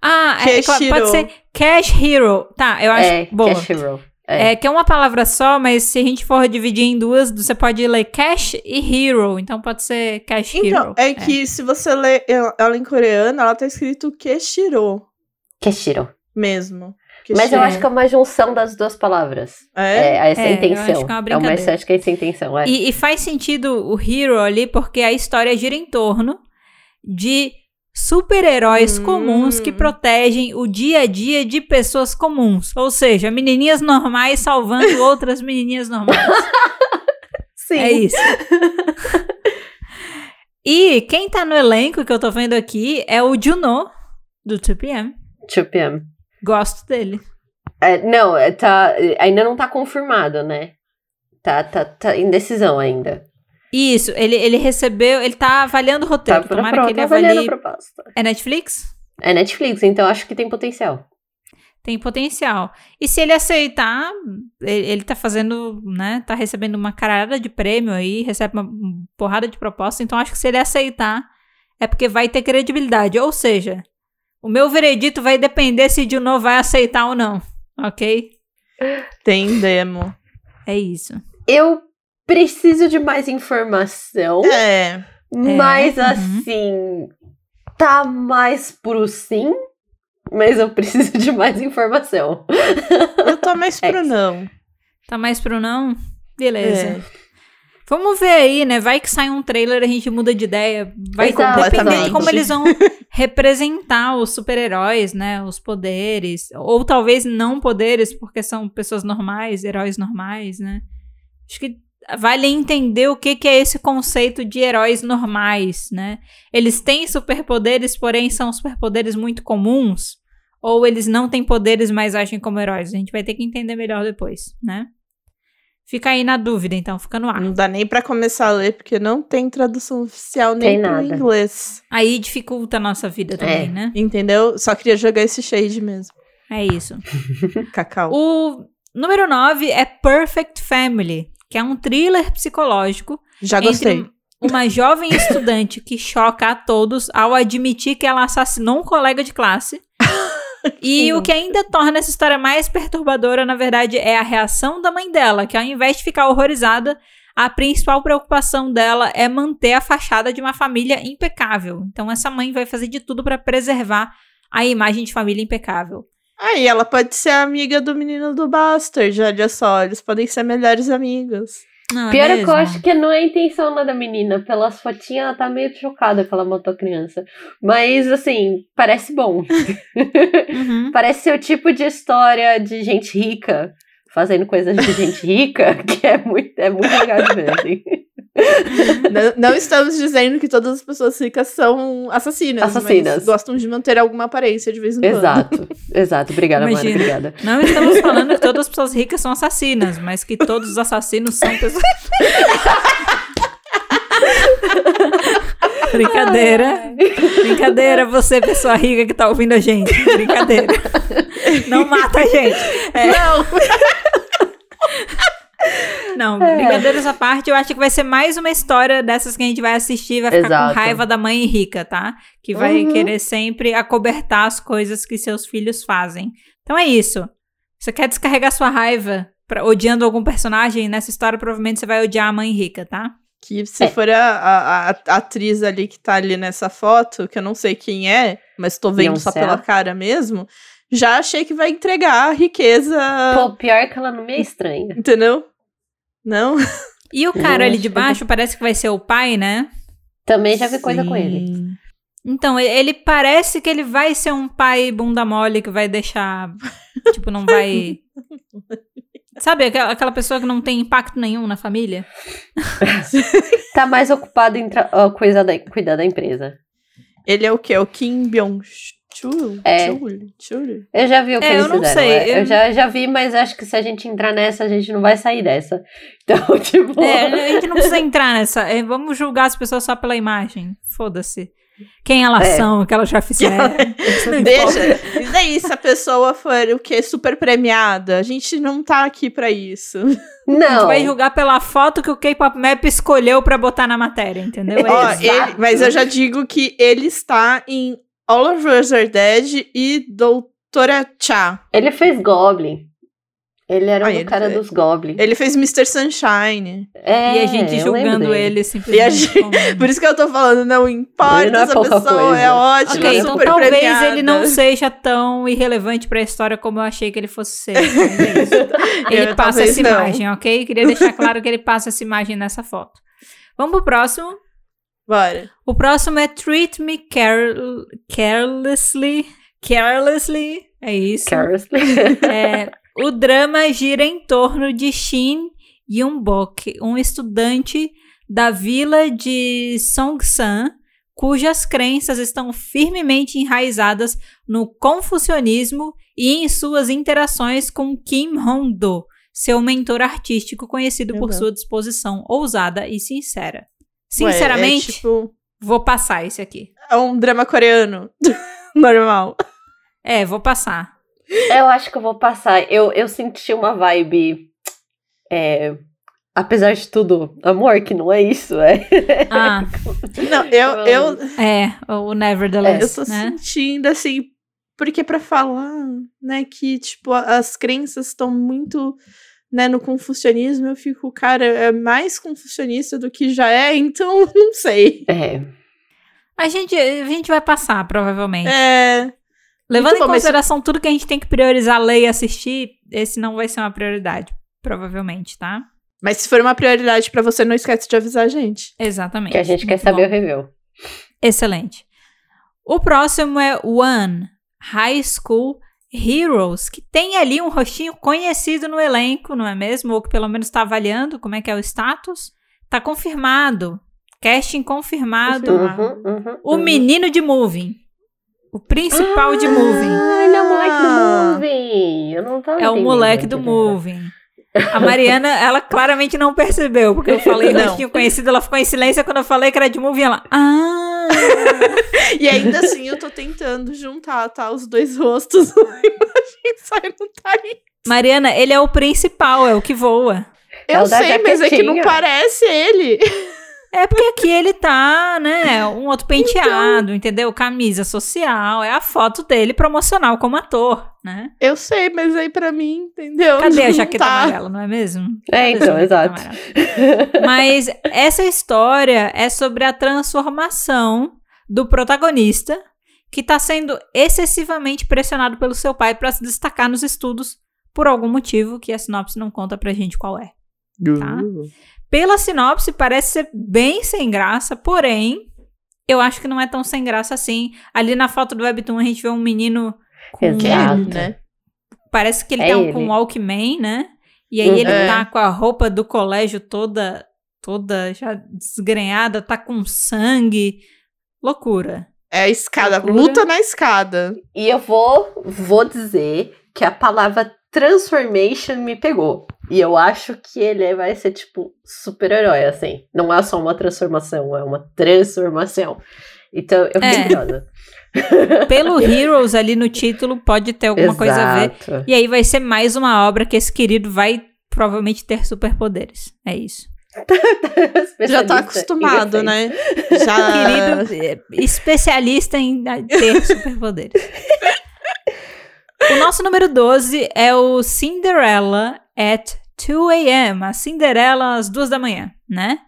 Ah, é, Cashiro. pode ser Cash Hero. Tá, eu acho É, boa. Cash Hero. É. É que é uma palavra só, mas se a gente for dividir em duas, você pode ler cash e hero. Então pode ser cash Então, hero. é que se você lê ela em coreano, ela tá escrito Keshiro Cash Hero. Mesmo. Mas eu Keshiro. acho que é uma junção das duas palavras. É? É, essa É, eu intenção. acho que é uma é uma, acho que é essa intenção, é. E, e faz sentido o hero ali, porque a história gira em torno de super-heróis Hum. comuns que protegem o dia a dia de pessoas comuns. Ou seja, menininhas normais salvando [LAUGHS] outras menininhas normais. Sim. É isso. e quem tá no elenco que eu tô vendo aqui é o Juno, do 2PM. 2PM. Gosto dele. É, não, é, tá, ainda não tá confirmado, né? Tá, tá, tá em decisão ainda. Isso, ele, ele recebeu, ele tá avaliando o Tá, roteiro. pra, Tomara pronto, que ele avaliando avalie. a proposta. É Netflix? É Netflix, então acho que tem potencial. Tem potencial. E se ele aceitar, ele, ele tá fazendo, né? Tá recebendo uma carada de prêmio aí, recebe uma porrada de proposta. Então acho que se ele aceitar, é porque vai ter credibilidade. Ou seja, o meu veredito vai depender se Juno vai aceitar ou não. Ok? Tem demo. É isso. Eu preciso de mais informação, É. mas uhum. assim, tá mais pro sim, mas eu preciso de mais informação. Eu tô mais [LAUGHS] pro É. não. Tá mais pro não? Beleza. É. Vamos ver aí, né? Vai que sai um trailer, a gente muda de ideia. Vai depender de como eles vão [LAUGHS] representar os super-heróis, né? Os poderes. Ou talvez não poderes, porque são pessoas normais, heróis normais, né? Acho que vale entender o que, que é esse conceito de heróis normais, né? Eles têm superpoderes, porém são superpoderes muito comuns. Ou eles não têm poderes, mas agem como heróis. A gente vai ter que entender melhor depois, né? Fica aí na dúvida, então, fica no ar. Não dá nem pra começar a ler, porque não tem tradução oficial nem Tem pro nada. inglês. Aí dificulta a nossa vida também, É. né? Entendeu? Só queria jogar esse shade mesmo. É isso. [LAUGHS] Cacau. O número 9 é Perfect Family, que é um thriller psicológico Já gostei. uma jovem [LAUGHS] estudante que choca a todos ao admitir que ela assassinou um colega de classe. E Sim. o que ainda torna essa história mais perturbadora, na verdade, é a reação da mãe dela, que ao invés de ficar horrorizada, a principal preocupação dela é manter a fachada de uma família impecável. Então essa mãe vai fazer de tudo para preservar a imagem de família impecável. Aí ela pode ser amiga do menino do Bastard, olha só. Eles podem ser melhores amigos. Não, Pior é que eu acho que não é a intenção lá da menina. Pelas fotinhas, ela tá meio chocada que ela matou a criança. Mas, assim, parece bom. Uhum. [LAUGHS] parece ser o tipo de história de gente rica. fazendo coisas de gente rica, [LAUGHS] que é muito, é muito legal de ver, assim. [LAUGHS] Não, não estamos dizendo que todas as pessoas ricas são assassinas. Assassinas. Mas gostam de manter alguma aparência de vez em quando. Exato, exato. Obrigada, Mari, Imagina. obrigada. Não estamos falando que todas as pessoas ricas são assassinas, mas que todos os assassinos são pessoas. [LAUGHS] Brincadeira. Brincadeira, você, pessoa rica que tá ouvindo a gente. Brincadeira. Não mata a gente. É, Não, [LAUGHS] não, brincadeiras à parte, eu acho que vai ser mais uma história dessas que a gente vai assistir e vai ficar Exato. com raiva da mãe rica, tá? Que vai Uhum. querer sempre acobertar as coisas que seus filhos fazem. Então é isso. Você quer descarregar sua raiva pra- odiando algum personagem? Nessa história, provavelmente você vai odiar a mãe rica, tá? que se É. for a, a, a atriz ali que tá ali nessa foto, que eu não sei quem é, mas tô vendo só pela cara mesmo, já achei que vai entregar a riqueza. Pô, pior que ela não me é estranha. Entendeu? Não? [LAUGHS] E o cara ali de que- baixo parece que vai ser o pai, né? Também já vi coisa com ele. Sim. Então, ele parece que ele vai ser um pai bunda mole que vai deixar. [LAUGHS] tipo, não vai. [LAUGHS] Sabe, aquela, aquela pessoa que não tem impacto nenhum na família? Tá mais ocupado em tra- coisa da- cuidar da empresa. Ele é o quê? O Kim Byung-chul? É. Chul? Chul? Eu já vi o que É, eles eu não fizeram. sei, é. Eu eu- já, já vi, mas acho que se a gente entrar nessa, a gente não vai sair dessa. [LAUGHS] Então, tipo. É, a gente não precisa entrar nessa. é, vamos julgar as pessoas só pela imagem. Foda-se. Quem elas É. são, o que elas já fizeram. [LAUGHS] Não importa. Deixa. E daí, se a pessoa for o quê? Super premiada? A gente não tá aqui pra isso. [LAUGHS] A gente Não. vai julgar pela foto que o K-Pop Map escolheu pra botar na matéria, entendeu? É Ó, ele- mas eu já digo que ele está em All of Us Are Dead e Doutora Cha. Ele fez Goblin. Ele era Ah, o ele cara fez. dos Goblin. Ele fez Mr. Sunshine. É, e a gente julgando ele E a simplesmente. gente- [LAUGHS] Por isso que eu tô falando, não importa, Ele não é essa pessoa coisa. é ótima, Ok, então super talvez premiada. ele não seja tão irrelevante pra história como eu achei que ele fosse ser. [LAUGHS] é. Ele Eu, passa essa não. imagem, ok? Queria deixar claro que ele passa essa imagem nessa foto. Vamos pro próximo. Bora. O próximo é Treat Me Carel- Carelessly. Carelessly. É isso. Carelessly. [LAUGHS] É, o drama gira em torno de Shin Yunbok, um estudante da vila de Songsan, cujas crenças estão firmemente enraizadas no confucionismo e em suas interações com Kim Hong-do, seu mentor artístico conhecido por sua disposição ousada e sincera. Ué, Sinceramente, é, tipo, vou passar esse aqui. é um drama coreano. [LAUGHS] Normal. É, vou passar. eu acho que eu vou passar. Eu, eu senti uma vibe. É, apesar de tudo, amor, que não é isso, é. [LAUGHS] Ah, [LAUGHS] Não, eu, eu, é, o Nevertheless, eu tô né? sentindo assim, porque pra falar, né, que tipo as crenças estão muito, né, no confucionismo, eu fico, cara, é mais confucionista do que já é, então [LAUGHS] não sei. É. A gente, a gente vai passar, provavelmente. É, Levando muito em bom, mas- consideração tudo que a gente tem que priorizar, ler e assistir, esse não vai ser uma prioridade. Provavelmente, tá? mas se for uma prioridade pra você, não esquece de avisar a gente. Exatamente. Que a gente quer Muito saber bom. o review. Excelente. O próximo é One High School Heroes, que tem ali um rostinho conhecido no elenco, não é mesmo? Ou que pelo menos está avaliando como é que é o status. Tá confirmado. Casting confirmado. Uhum, uhum, O uhum. menino de Moving. O principal de Moving. Ah, ele é o moleque Ah. do movie. Eu não tava É o moleque do. Moving. A Mariana, ela claramente não percebeu, porque eu falei Não. rostinho conhecido, ela ficou em silêncio quando eu falei que era de Moving, ela... Ah! E ainda assim eu tô tentando juntar, tá, os dois rostos na imagem, sai não tá aí. Mariana, ele é o principal, é o que voa. Eu É sei, mas é que não parece ele. É porque aqui ele tá, né, um outro penteado, entendeu? Camisa social, é a foto dele promocional como ator, né? Eu sei, mas aí pra mim, entendeu? Cadê a jaqueta tá. amarela, não é mesmo? É, Cadê então, exato. amarela? Mas essa história é sobre a transformação do protagonista que tá sendo excessivamente pressionado pelo seu pai para se destacar nos estudos por algum motivo que a sinopse não conta pra gente qual é. Tá. Pela sinopse, parece ser bem sem graça, porém, eu acho que não é tão sem graça assim. Ali na foto do Webtoon a gente vê um menino com. Exato. ele, né? Parece que ele É tá ele. com um Walkman, né? E aí ele É. tá com a roupa do colégio toda, toda já desgrenhada, tá com sangue. Loucura. É a escada, Loucura. luta na escada. E eu vou, vou dizer que a palavra transformation me pegou. E eu acho que ele vai ser, tipo, super-herói, assim. Não é só uma transformação, é uma transformação. Então, eu fiquei É. curiosa. [LAUGHS] Pelo Heroes ali no título, pode ter alguma coisa a ver. Exato. E aí vai ser mais uma obra que esse querido vai provavelmente ter superpoderes. É isso. [LAUGHS] Já tá acostumado, né? [LAUGHS] Já. Querido é, especialista em ter superpoderes. o nosso número 12 é o Cinderella at 2 a.m. A Cinderela às duas da manhã, né?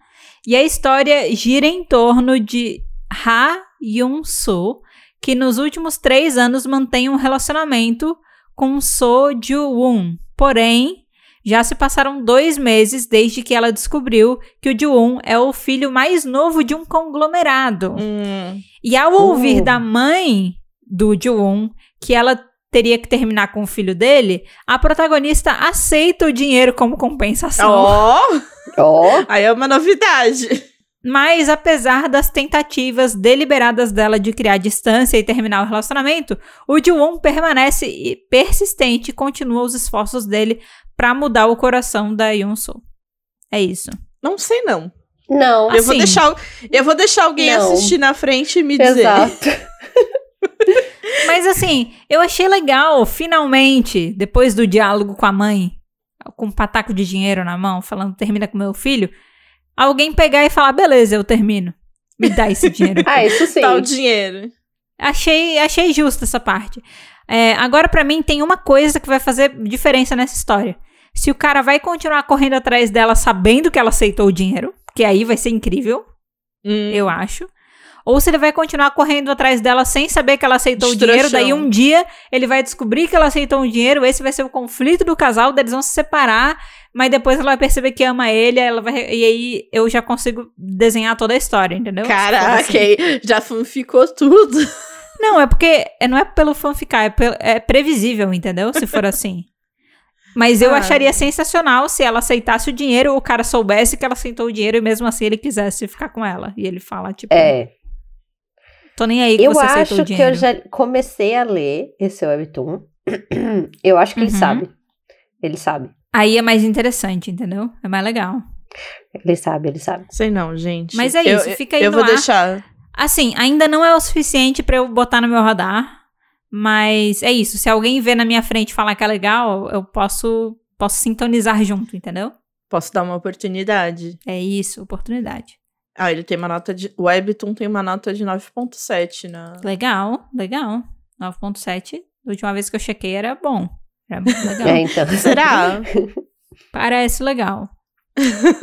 E a história gira em torno de Ha Yun-soo, que nos últimos três anos mantém um relacionamento com So Ju-woon. Porém, já se passaram dois meses desde que ela descobriu que o Ju-woon é o filho mais novo de um conglomerado. Hum, E ao ouvir Uh. da mãe do Ju-woon que ela teria que terminar com o filho dele, a protagonista aceita o dinheiro como compensação. Ó, Ó, aí é uma novidade. Mas, apesar das tentativas deliberadas dela de criar distância e terminar o relacionamento, o Ji-won permanece e- persistente e continua os esforços dele pra mudar o coração da Yoon-soo. É isso. Não sei, não. não. Eu, vou Assim. deixar, eu vou deixar alguém Não. assistir na frente e me dizer. Exato. [LAUGHS] Mas, assim, eu achei legal, finalmente, depois do diálogo com a mãe, com um pataco de dinheiro na mão, falando termina com meu filho, alguém pegar e falar, beleza, eu termino. Me dá esse dinheiro. [LAUGHS] Ah, isso sim. Tá o dinheiro. Achei, achei justa essa parte. É, agora, pra mim, tem uma coisa que vai fazer diferença nessa história. Se o cara vai continuar correndo atrás dela sabendo que ela aceitou o dinheiro, que aí vai ser incrível, Hum, eu acho. Ou se ele vai continuar correndo atrás dela sem saber que ela aceitou o dinheiro, daí um dia ele vai descobrir que ela aceitou o dinheiro, esse vai ser o conflito do casal, daí eles vão se separar, mas depois ela vai perceber que ama ele, ela vai, e aí eu já consigo desenhar toda a história, entendeu? Caraca, assim. aí já ficou tudo. [LAUGHS] Não, é porque é- não é pelo fã ficar, é, pel- é previsível, entendeu? Se for assim. Mas eu Ah. acharia sensacional se ela aceitasse o dinheiro, o cara soubesse que ela aceitou o dinheiro e mesmo assim ele quisesse ficar com ela. E ele fala, tipo, É. tô nem aí que Eu você acho o que eu já comecei a ler esse webtoon. [CLEARS THROAT] Eu acho que ele Uhum. sabe. Ele sabe. Aí é mais interessante, entendeu? É mais legal. Ele sabe, ele sabe. Sei não, gente. Mas é Eu- isso, fica aí Eu no vou ar. deixar. Assim, ainda não é o suficiente pra eu botar no meu radar. Mas é isso. Se alguém vê na minha frente e falar que é legal, eu posso, posso sintonizar junto, entendeu? Posso dar uma oportunidade. É isso, oportunidade. Ah, ele tem uma nota de. O Webtoon tem uma nota de 9,7 na. Legal, legal. 9.7. Da última vez que eu chequei era bom. Era muito [LAUGHS] legal. É, então. Será? [LAUGHS] Parece legal.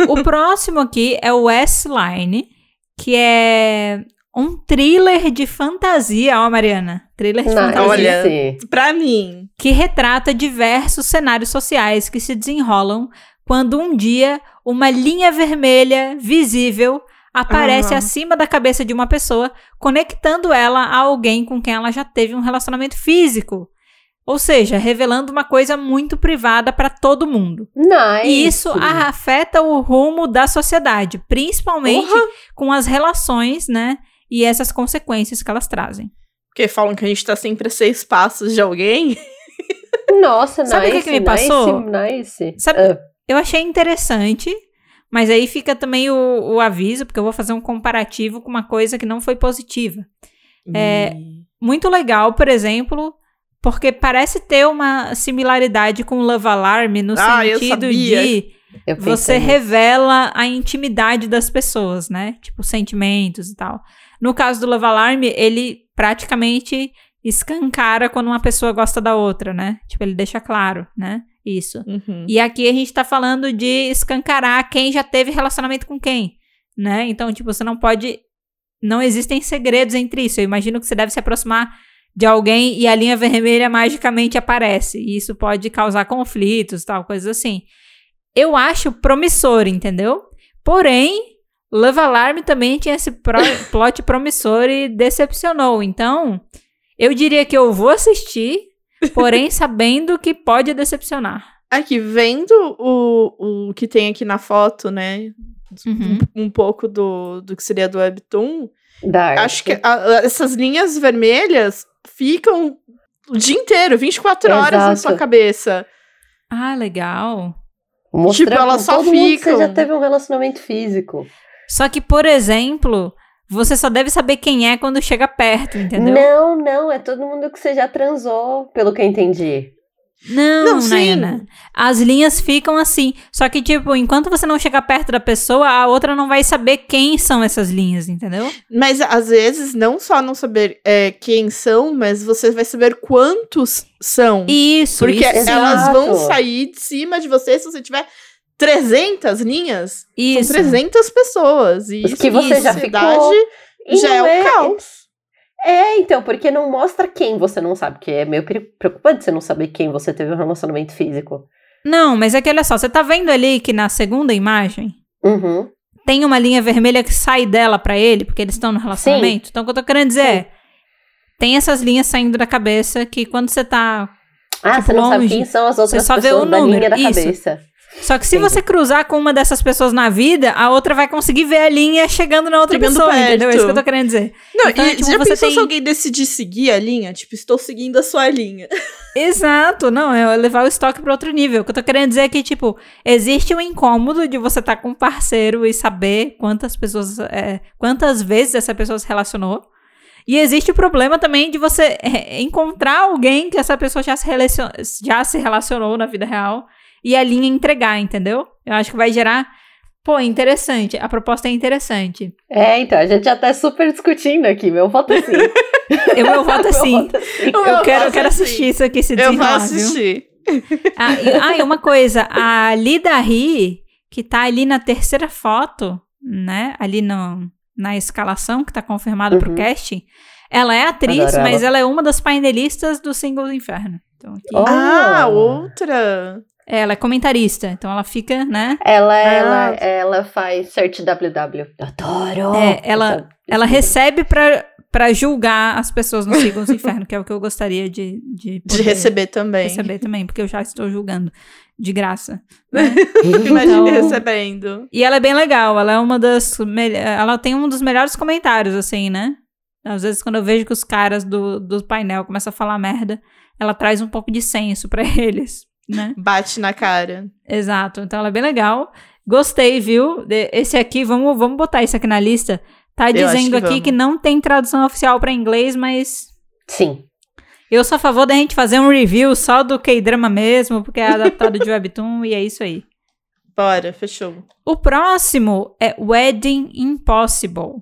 o próximo aqui é o S-Line, que é um thriller de fantasia, ó, Mariana. Thriller de Nice. fantasia. Olha. Pra mim. que retrata diversos cenários sociais que se desenrolam quando um dia uma linha vermelha visível aparece Ah. acima da cabeça de uma pessoa, conectando ela a alguém com quem ela já teve um relacionamento físico. Ou seja, revelando uma coisa muito privada para todo mundo. Nice. E isso afeta o rumo da sociedade, principalmente Porra! com as relações, né? E essas consequências que elas trazem. Porque falam que a gente tá sempre a seis passos de alguém. Nossa, [LAUGHS] Sabe o que nice, que me passou? Nice, nice. Sabe- Ah, Eu achei interessante, mas aí fica também o, o aviso, porque eu vou fazer um comparativo com uma coisa que não foi positiva. É, Hum. Muito legal, por exemplo, porque parece ter uma similaridade com Love Alarm no Ah, sentido de eu você nisso. revela a intimidade das pessoas, né? Tipo, sentimentos e tal. No caso do Love Alarm, ele praticamente escancara quando uma pessoa gosta da outra, né? Tipo, ele deixa claro, né? Isso. Uhum. E aqui a gente tá falando de escancarar quem já teve relacionamento com quem, né? Então, tipo, você não pode. Não existem segredos entre isso. Eu imagino que você deve se aproximar de alguém e a linha vermelha magicamente aparece. E isso pode causar conflitos, tal, coisas assim. Eu acho promissor, entendeu? Porém, Love Alarm também tinha esse pro- [LAUGHS] plot promissor e decepcionou. Então, eu diria que eu vou assistir, porém sabendo que pode decepcionar. Aqui, vendo o, o que tem aqui na foto, né? Uhum. Um, um pouco do, do que seria do Webtoon. Da Acho que a- essas linhas vermelhas ficam o dia inteiro, 24 horas na Exato. sua cabeça. Ah, legal. Mostrando Tipo, elas pra só todo ficam- você já teve um relacionamento físico. Só que, por exemplo, você só deve saber quem é quando chega perto, entendeu? Não, não, é todo mundo que você já transou, pelo que eu entendi. Não, Não, sim. Nayana. As linhas ficam assim. Só que, tipo, enquanto você não chegar perto da pessoa, a outra não vai saber quem são essas linhas, entendeu? Mas às vezes, não só não saber é, quem são, mas você vai saber quantos são. Isso, Porque isso. elas Exato. vão sair de cima de você se você tiver 300 linhas. Isso. São 300 pessoas. E Os isso que você na já cidade ficou. Já é não o caos. É, então, porque não mostra quem você não sabe, porque é meio pre- preocupante você não saber quem você teve um relacionamento físico. Não, mas é que olha só, você tá vendo ali que na segunda imagem Uhum. tem uma linha vermelha que sai dela pra ele, porque eles estão no relacionamento. Então, o que eu tô querendo dizer é, tem essas linhas saindo da cabeça que quando você tá Ah, Tipo, você não sabe longe. quem são as outras só vê pessoas o da número, linha da isso. cabeça. Só que se Entendi. você cruzar com uma dessas pessoas na vida, a outra vai conseguir ver a linha chegando na outra Chegando pessoa, perto. entendeu? É isso que eu tô querendo dizer. Não, Então, e tipo, já você pensou tem- se alguém decidir seguir a linha? Tipo, estou seguindo a sua linha. [LAUGHS] Exato, não, é levar o estoque para outro nível. O que eu tô querendo dizer é que, tipo, existe um incômodo de você estar com um parceiro e saber quantas pessoas, é, quantas vezes essa pessoa se relacionou. E existe o problema também de você é, encontrar alguém que essa pessoa já se, relacion- já se relacionou na vida real e a linha entregar, entendeu? Eu acho que vai gerar. Pô, interessante. A proposta é interessante. É, então, a gente já tá super discutindo aqui. Meu voto é sim. [LAUGHS] Eu, meu voto é [LAUGHS] sim. voto é sim. O Eu meu quero, eu voto quero é sim. assistir isso aqui se Eu vou assistir. Ah, e, ah, e uma coisa, a Lida Ri, que tá ali na terceira foto, né? Ali no, na escalação que tá confirmado pro Uhum. casting, ela é atriz, Adoro mas ela. ela é uma das painelistas do Single do Inferno. Então, aqui- Oh. Ah, outra. Ela é comentarista, então ela fica, né? Ela, Ah. ela, ela faz Search WW. Adoro! É, ela- Ela recebe pra, pra julgar as pessoas no Single do Inferno, que é o que eu gostaria de, de, De receber também. receber também, porque eu já estou julgando de graça. né? [LAUGHS] Imagine Então- recebendo. E ela é bem legal, ela é uma das. Ela tem um dos melhores comentários, assim, né? Às vezes, quando eu vejo que os caras do, do painel começam a falar merda, ela traz um pouco de senso pra [LAUGHS] eles, né? Bate na cara. Exato. Então ela é bem legal. Gostei, viu? De- Esse aqui, vamos, vamos botar isso aqui na lista. Tá acho dizendo que aqui vamos. que não tem tradução oficial pra inglês, mas Sim. eu sou a favor da gente fazer um review só do K-drama mesmo, porque é adaptado de [LAUGHS] Webtoon e é isso aí. Bora, fechou. O próximo é Wedding Impossible,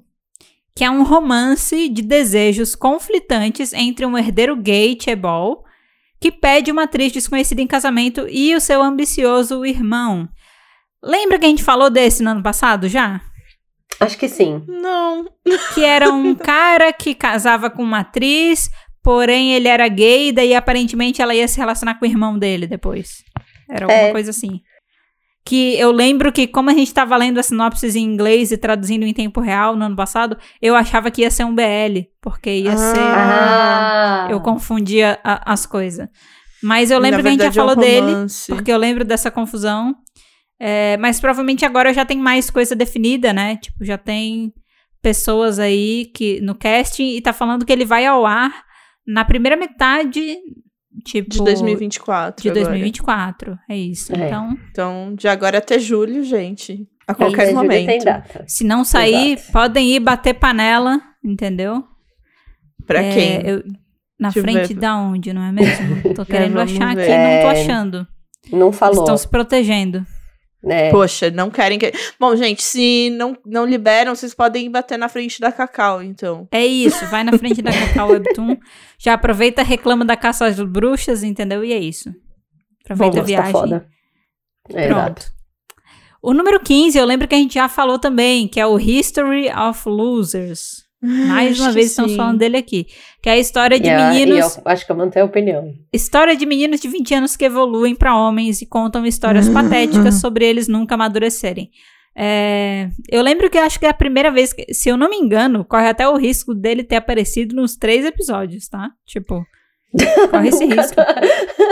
que é um romance de desejos conflitantes entre um herdeiro gay, Chebol, que pede uma atriz desconhecida em casamento e o seu ambicioso irmão. Lembra que a gente falou desse no ano passado já? Acho que sim. Não. Que era um [LAUGHS] cara que casava com uma atriz, porém ele era gay, daí aparentemente ela ia se relacionar com o irmão dele depois. Era alguma É. coisa assim. Que eu lembro que, como a gente tava lendo a sinopse em inglês e traduzindo em tempo real no ano passado, eu achava que ia ser um BL, porque ia Ah. ser. Ah! Eu confundia a- as coisas. Mas eu lembro que a gente já verdade, é um falou dele, porque eu lembro dessa confusão. É, mas provavelmente agora já tem mais coisa definida, né? Tipo, já tem pessoas aí que no casting e tá falando que ele vai ao ar na primeira metade, tipo. De 2024. De agora. 2024. É isso. É. Então, Então, de agora até julho, gente. A Em qualquer Tem momento. data. se não sair, Exato. podem ir bater panela, entendeu? Pra É, quem? eu- na Deixa frente ver. da onde, não é mesmo? Tô [LAUGHS] querendo achar ver. aqui, não tô É, achando. Não falou. estão se protegendo. Né? Poxa, não querem que. Bom, gente, se não, não liberam, vocês podem ir bater na frente da Cacau, então. É isso, vai na frente da Cacau Webtoon, [LAUGHS] já aproveita, reclama da caça às bruxas, entendeu? E é isso. Aproveita a Nossa, tá viagem. foda. É, Pronto. exato. O número 15, eu lembro que a gente já falou também, que é o History of Losers. Mais uma vez estamos sim. falando dele aqui. Que é a história de E e meninos. eu acho que eu mantenho a opinião. História de meninos de 20 anos que evoluem para homens e contam histórias [LAUGHS] patéticas sobre eles nunca amadurecerem. É, eu lembro que eu acho que é a primeira vez, que, se eu não me engano, corre até o risco dele ter aparecido nos três episódios, tá? Tipo, [LAUGHS] Corre esse risco.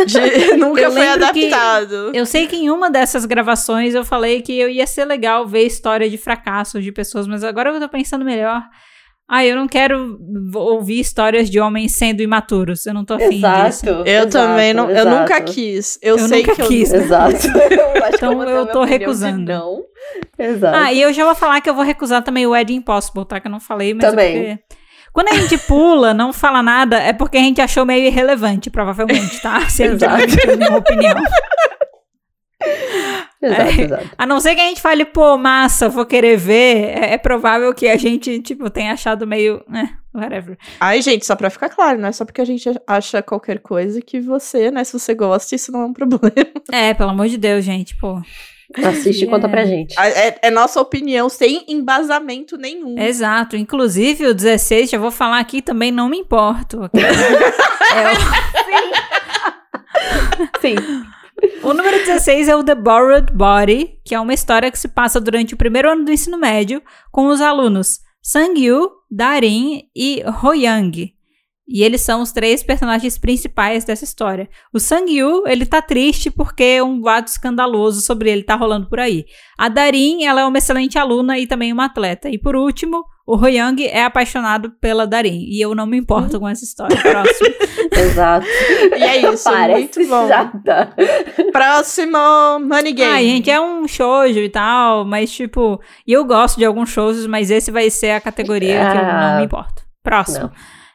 De- [LAUGHS] nunca Eu foi adaptado. Eu sei que em uma dessas gravações eu falei que eu ia ser legal ver história de fracassos de pessoas, mas agora eu tô pensando melhor. Ah, eu não quero ouvir histórias de homens sendo imaturos. Eu não tô afim disso. Exato. Eu exato, também não. Eu exato. nunca quis. Eu, Eu sei nunca que eu. quis. Exato. [LAUGHS] Eu que Então eu minha tô recusando. Não. Exato. Ah, e eu já vou falar que eu vou recusar também o Ed Impossible, tá? Que eu não falei, mas é Também. porque... Quando a gente pula, não fala nada, é porque a gente achou meio irrelevante, provavelmente, tá? Se a gente Exato. emitiu nenhuma opinião. [LAUGHS] [LAUGHS] exato, é. exato. A não ser que a gente fale, pô, massa, vou querer ver, é, é provável que a gente, tipo, tenha achado meio, né, whatever. Ai, gente, só pra ficar claro, não é só porque a gente acha qualquer coisa que você, né? Se você gosta, isso não é um [LAUGHS] problema. É, pelo amor de Deus, gente, pô. Assiste e conta É. pra gente. É, é nossa opinião sem embasamento nenhum. Exato. Inclusive, o 16, já vou falar aqui, também não me importo. [LAUGHS] É, Sim. o, o número 16 é o The Borrowed Body, que é uma história que se passa durante o primeiro ano do ensino médio com os alunos Sang-yu, Darin e Hoyang. E eles são os três personagens principais dessa história. O Sang-yu, ele tá triste porque um boato escandaloso sobre ele tá rolando por aí. A Darin, ela é uma excelente aluna e também uma atleta. E por último, o Hoyang é apaixonado pela Darin. E eu não me importo com essa história. Próximo. [LAUGHS] Exato. E é isso, Parece muito bom. chata. Próximo Money Game. Ah, gente, é um shoujo e tal, mas tipo... E eu gosto de alguns shows, mas esse vai ser a categoria que eu Ah, não me importo. Próximo.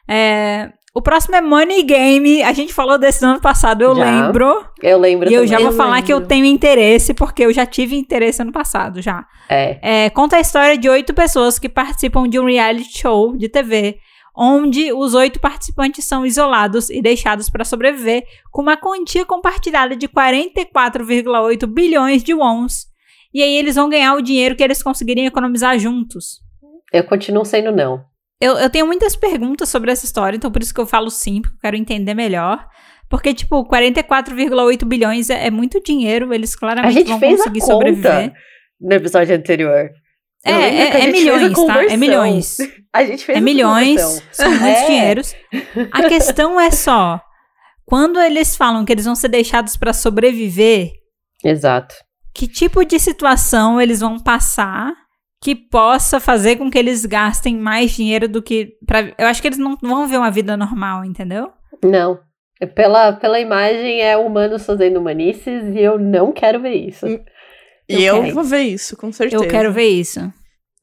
Não. É, o próximo é Money Game. A gente falou desse no ano passado, eu Já. lembro. Eu lembro E eu também. já vou Eu falar que eu lembro. tenho interesse, porque eu já tive interesse ano passado, já. É. É, conta a história de oito pessoas que participam de um reality show de TV, onde os oito participantes são isolados e deixados para sobreviver com uma quantia compartilhada de 44,8 bilhões de wons. E aí eles vão ganhar o dinheiro que eles conseguirem economizar juntos. Eu continuo sendo não. Eu, eu tenho muitas perguntas sobre essa história, então por isso que eu falo sim, porque eu quero entender melhor. Porque, tipo, 44,8 bilhões é, é muito dinheiro, eles A claramente gente vão fez a conseguir conta sobreviver. no episódio anterior. É, é, a é a milhões, tá? É milhões. [LAUGHS] A gente fez É milhões, conversão. são muitos É. dinheiros. A questão é só, quando eles falam que eles vão ser deixados pra sobreviver, Exato. que tipo de situação eles vão passar que possa fazer com que eles gastem mais dinheiro do que pra, eu acho que eles não vão ver uma vida normal, entendeu? Não. Pela, pela imagem é humanos fazendo humanices e eu não quero ver isso. E Eu eu quero. vou ver isso, com certeza. Eu quero ver isso.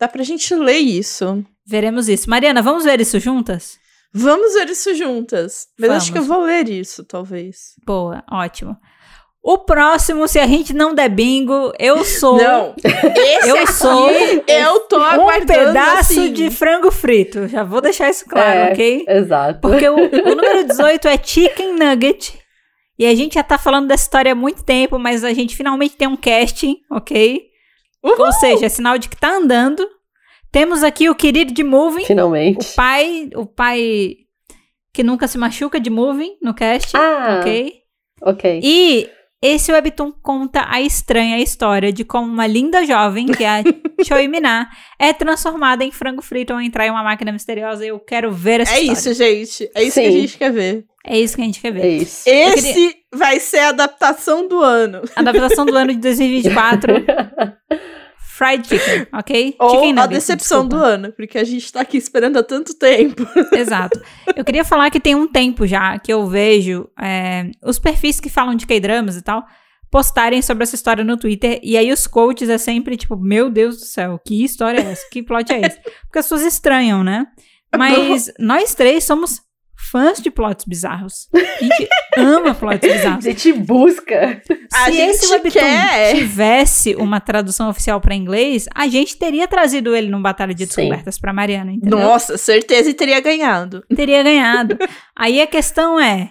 Dá pra gente ler isso. Veremos isso. Mariana, vamos ver isso juntas? Vamos ver isso juntas. Mas acho que eu Vamos. vou ler isso, talvez. Boa, ótimo. O próximo, se a gente não der bingo, eu [LAUGHS] sou Não. Esse Eu sou eu tô um pedaço assim. de frango frito. Já vou deixar isso claro, É. ok? Exato. Porque o, [LAUGHS] o número 18 é Chicken Nugget. E a gente já tá falando dessa história há muito tempo, mas a gente finalmente tem um casting, ok? Uhul! Ou seja, é sinal de que tá andando. Temos aqui o querido de Moving, o Finalmente. pai, o pai que nunca se machuca de Moving no cast, Ah, ok? ok. E esse webtoon conta a estranha história de como uma linda jovem, que é a [LAUGHS] Choi Mina, é transformada em frango frito ao entrar em uma máquina misteriosa. Eu quero ver essa É história. isso, gente. É isso que a Sim. gente quer ver. É isso que a gente quer ver. É isso. Esse vai ser a adaptação do ano. Adaptação do ano de [LAUGHS] 2024, [LAUGHS] Fried Chicken, [LAUGHS] ok? Ou chicken a decepção desculpa. do ano, porque a gente tá aqui esperando há tanto tempo. [LAUGHS] Exato. Eu queria falar que tem um tempo já que eu vejo é, os perfis que falam de K-dramas e tal postarem sobre essa história no Twitter. E aí os quotes é sempre tipo, meu Deus do céu, que história é essa? Que plot é esse? [LAUGHS] Porque as pessoas estranham, né? Mas nós três somos fãs de plots bizarros. A gente ama plots A bizarros. [LAUGHS] gente busca. A Se gente esse webtoon quer. tivesse uma tradução oficial pra inglês, a gente teria trazido ele num Batalha de Sim. Descobertas pra Mariana, entendeu? Nossa, certeza e teria ganhado. teria ganhado. Aí a questão é,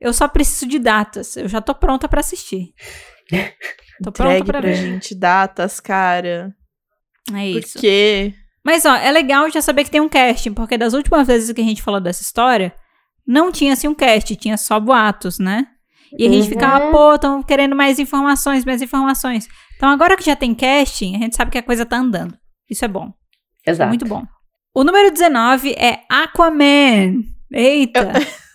eu só preciso de datas. Eu já tô pronta pra assistir. Tô pronta pra pra ver. gente datas, cara. É isso. Porque. Mas ó, é legal já saber que tem um casting, porque das últimas vezes que a gente falou dessa história, não tinha assim um cast, tinha só boatos, né? E a gente Uhum. ficava, pô, estão querendo mais informações, mais informações. Então agora que já tem casting, a gente sabe que a coisa tá andando. Isso é bom. É Exato. muito bom. O número 19 é Aquaman. Eita! [LAUGHS]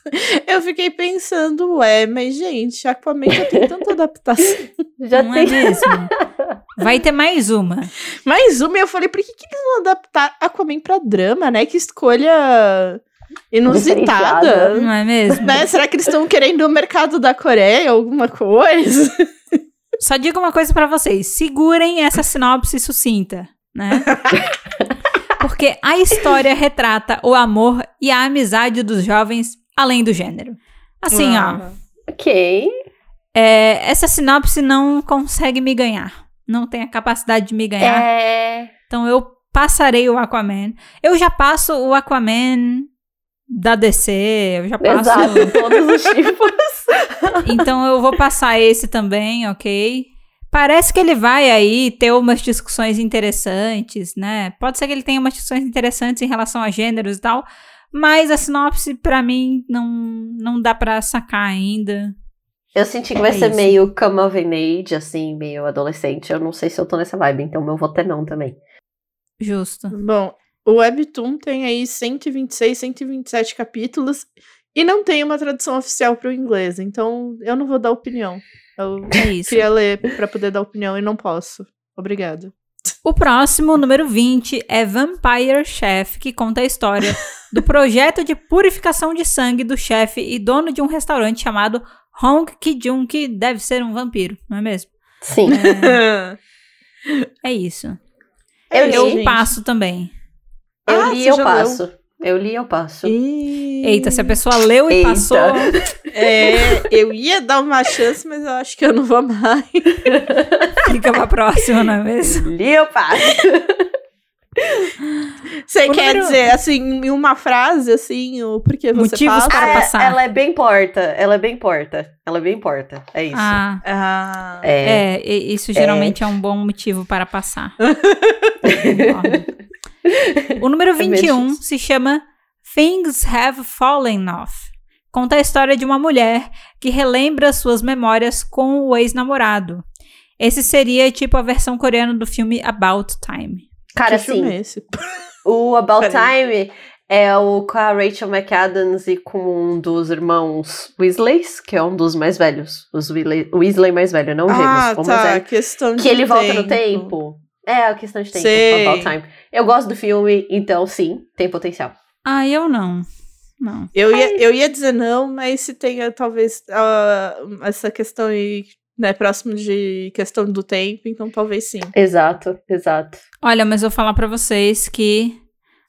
Eu fiquei pensando, ué, mas gente, Aquaman já tem tanta adaptação. [LAUGHS] Já não tem. é mesmo? [LAUGHS] Vai ter mais uma. Mais uma, e eu falei, por que, que eles vão adaptar Aquaman pra drama, né? Que escolha inusitada. Não é mesmo? Né? Será que eles estão querendo o mercado da Coreia, alguma coisa? Só digo uma coisa pra vocês: segurem essa sinopse sucinta, né? [LAUGHS] Porque a história retrata o amor e a amizade dos jovens além do gênero. Assim, ó. Ok. é, essa sinopse não consegue me ganhar. Não tem a capacidade de me ganhar. É. Então eu passarei o Aquaman. Eu já passo o Aquaman da DC, eu já passo. Exato, todos os tipos. [LAUGHS] Então eu vou passar esse também, ok? Parece que ele vai aí ter umas discussões interessantes, né? Pode ser que ele tenha umas discussões interessantes em relação a gêneros e tal, mas a sinopse pra mim não não dá pra sacar ainda. Eu senti que vai É ser isso. meio come of an age, assim, meio adolescente. Eu não sei se eu tô nessa vibe, então meu voto é não também. Justo. Bom, o Webtoon tem aí 126, 127 capítulos e não tem uma tradução oficial para o inglês, então eu não vou dar opinião. Eu É isso. queria ler para poder dar opinião e não posso. Obrigada. O próximo, número 20, é Vampire Chef, que conta a história do [LAUGHS] projeto de purificação de sangue do chefe e dono de um restaurante chamado Hong Ki-jun, que deve ser um vampiro, não é mesmo? Sim. É [LAUGHS] isso. Eu li, Eu gente. passo também. Eu Ah, li você eu passo. Eu li eu passo. E- Eita, se a pessoa leu e Eita. passou, [LAUGHS] É, eu ia dar uma chance, mas eu acho que eu não vou mais. [LAUGHS] fica pra próxima, não é mesmo? Li eu passo. Você O quer número- dizer, assim, em uma frase, assim, o porquê você Motivos passa? para Ah, é- passar. Ela é bem porta. Ela é bem porta. Ela é bem porta. É isso. Ah, Ah, é. é, e- isso geralmente é. um bom motivo para passar. [LAUGHS] O número É meio 21 difícil. se chama Things Have Fallen Off. Conta a história de uma mulher que relembra suas memórias com o ex-namorado. Esse seria tipo a versão coreana do filme About Time. Cara, que filme assim, é esse? [LAUGHS] o About Peraí. Time é o com a Rachel McAdams e com um dos irmãos Weasleys, que é um dos mais velhos. Os Weasley, Weasley mais velho, não gêmeos. Ah, o mais tá, velho. questão de Que ele volta no tempo. É, a questão de tempo. Sei. About Time. Eu gosto do filme, então sim, tem potencial. Ah, eu não. Não. Eu ia, eu ia dizer não, mas se tenha talvez ah, essa questão aí, né, próximo de questão do tempo, então talvez sim. Exato, exato. Olha, mas eu vou falar pra vocês que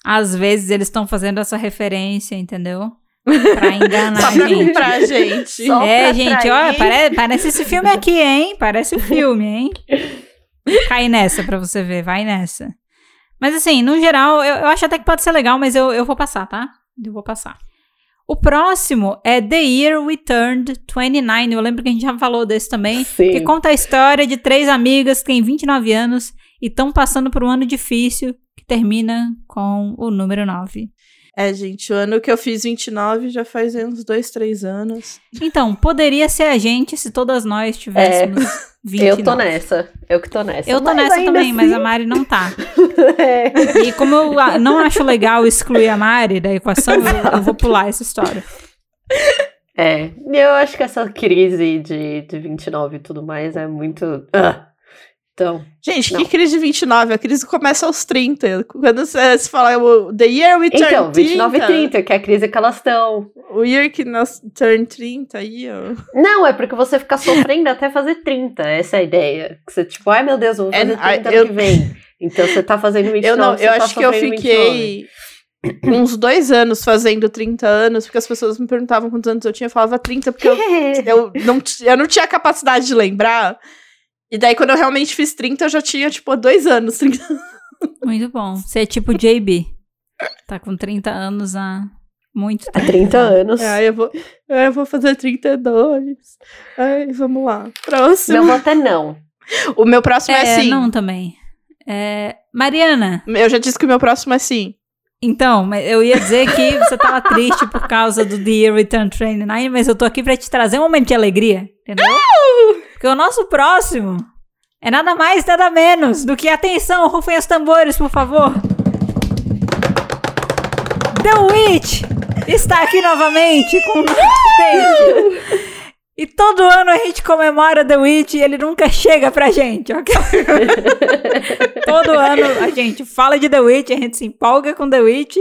às vezes eles estão fazendo essa referência, entendeu? Pra [LAUGHS] enganar Só a pra gente. comprar, gente. Só É, pra gente, pare- parece esse filme aqui, hein? Parece o filme, hein? [LAUGHS] Cai nessa pra você ver, vai nessa. Mas assim, no geral, eu, eu acho até que pode ser legal, mas eu, eu vou passar, tá? Eu vou passar. O próximo é The Year We Turned 29. Eu lembro que a gente já falou desse também. Sim. Que conta a história de três amigas que têm 29 anos e estão passando por um ano difícil que termina com o número 9. É, gente, o ano que eu fiz 29 já faz uns dois, três anos. Então, poderia ser a gente se todas nós tivéssemos 29. Eu tô nessa. Eu que tô nessa. Eu tô Mas nessa também, mas a assim- Mari não tá. [LAUGHS] É. E como eu não acho legal excluir a Mari da equação, eu, eu vou pular essa história. É, eu acho que essa crise de, de 29 e tudo mais é muito. Ah. Então, Gente, Não. que crise de 29? A crise começa aos 30. Quando você fala o The Year We Turn então 29 e 30. 30, que é a crise que elas estão. O year que nós turn 30 aí, ó. Não, é porque você fica sofrendo até fazer 30. Essa é a ideia. Que você, tipo, ai meu Deus, eu vou fazer É, 30 eu- ano que vem. Então você tá fazendo 29. [LAUGHS] Eu não, eu tá acho que eu sofrendo 29. fiquei uns dois anos fazendo 30 anos, porque as pessoas me perguntavam quantos anos eu tinha, eu falava 30, porque eu, [LAUGHS] eu, não, eu não tinha capacidade de lembrar. E daí, quando eu realmente fiz 30, eu já tinha, tipo, dois anos. 30. Muito bom. Você é tipo JB. Tá com 30 anos há muito Há tempo. 30 anos. Aí eu vou, aí eu vou fazer 32. Ai, vamos lá. Próximo. Meu voto é não. O meu próximo é, É, sim. não também. É, Mariana, Eu já disse que o meu próximo é sim. então, mas eu ia dizer que você tava triste por causa do The Return 29, mas eu tô aqui pra te trazer um momento de alegria, entendeu? Porque o nosso próximo é nada mais, nada menos do que, atenção, rufem os tambores, por favor. The Witch! está aqui novamente com. E todo ano a gente comemora The Witch e ele nunca chega pra gente, ok? [LAUGHS] todo ano a gente fala de The Witch, a gente se empolga com The Witch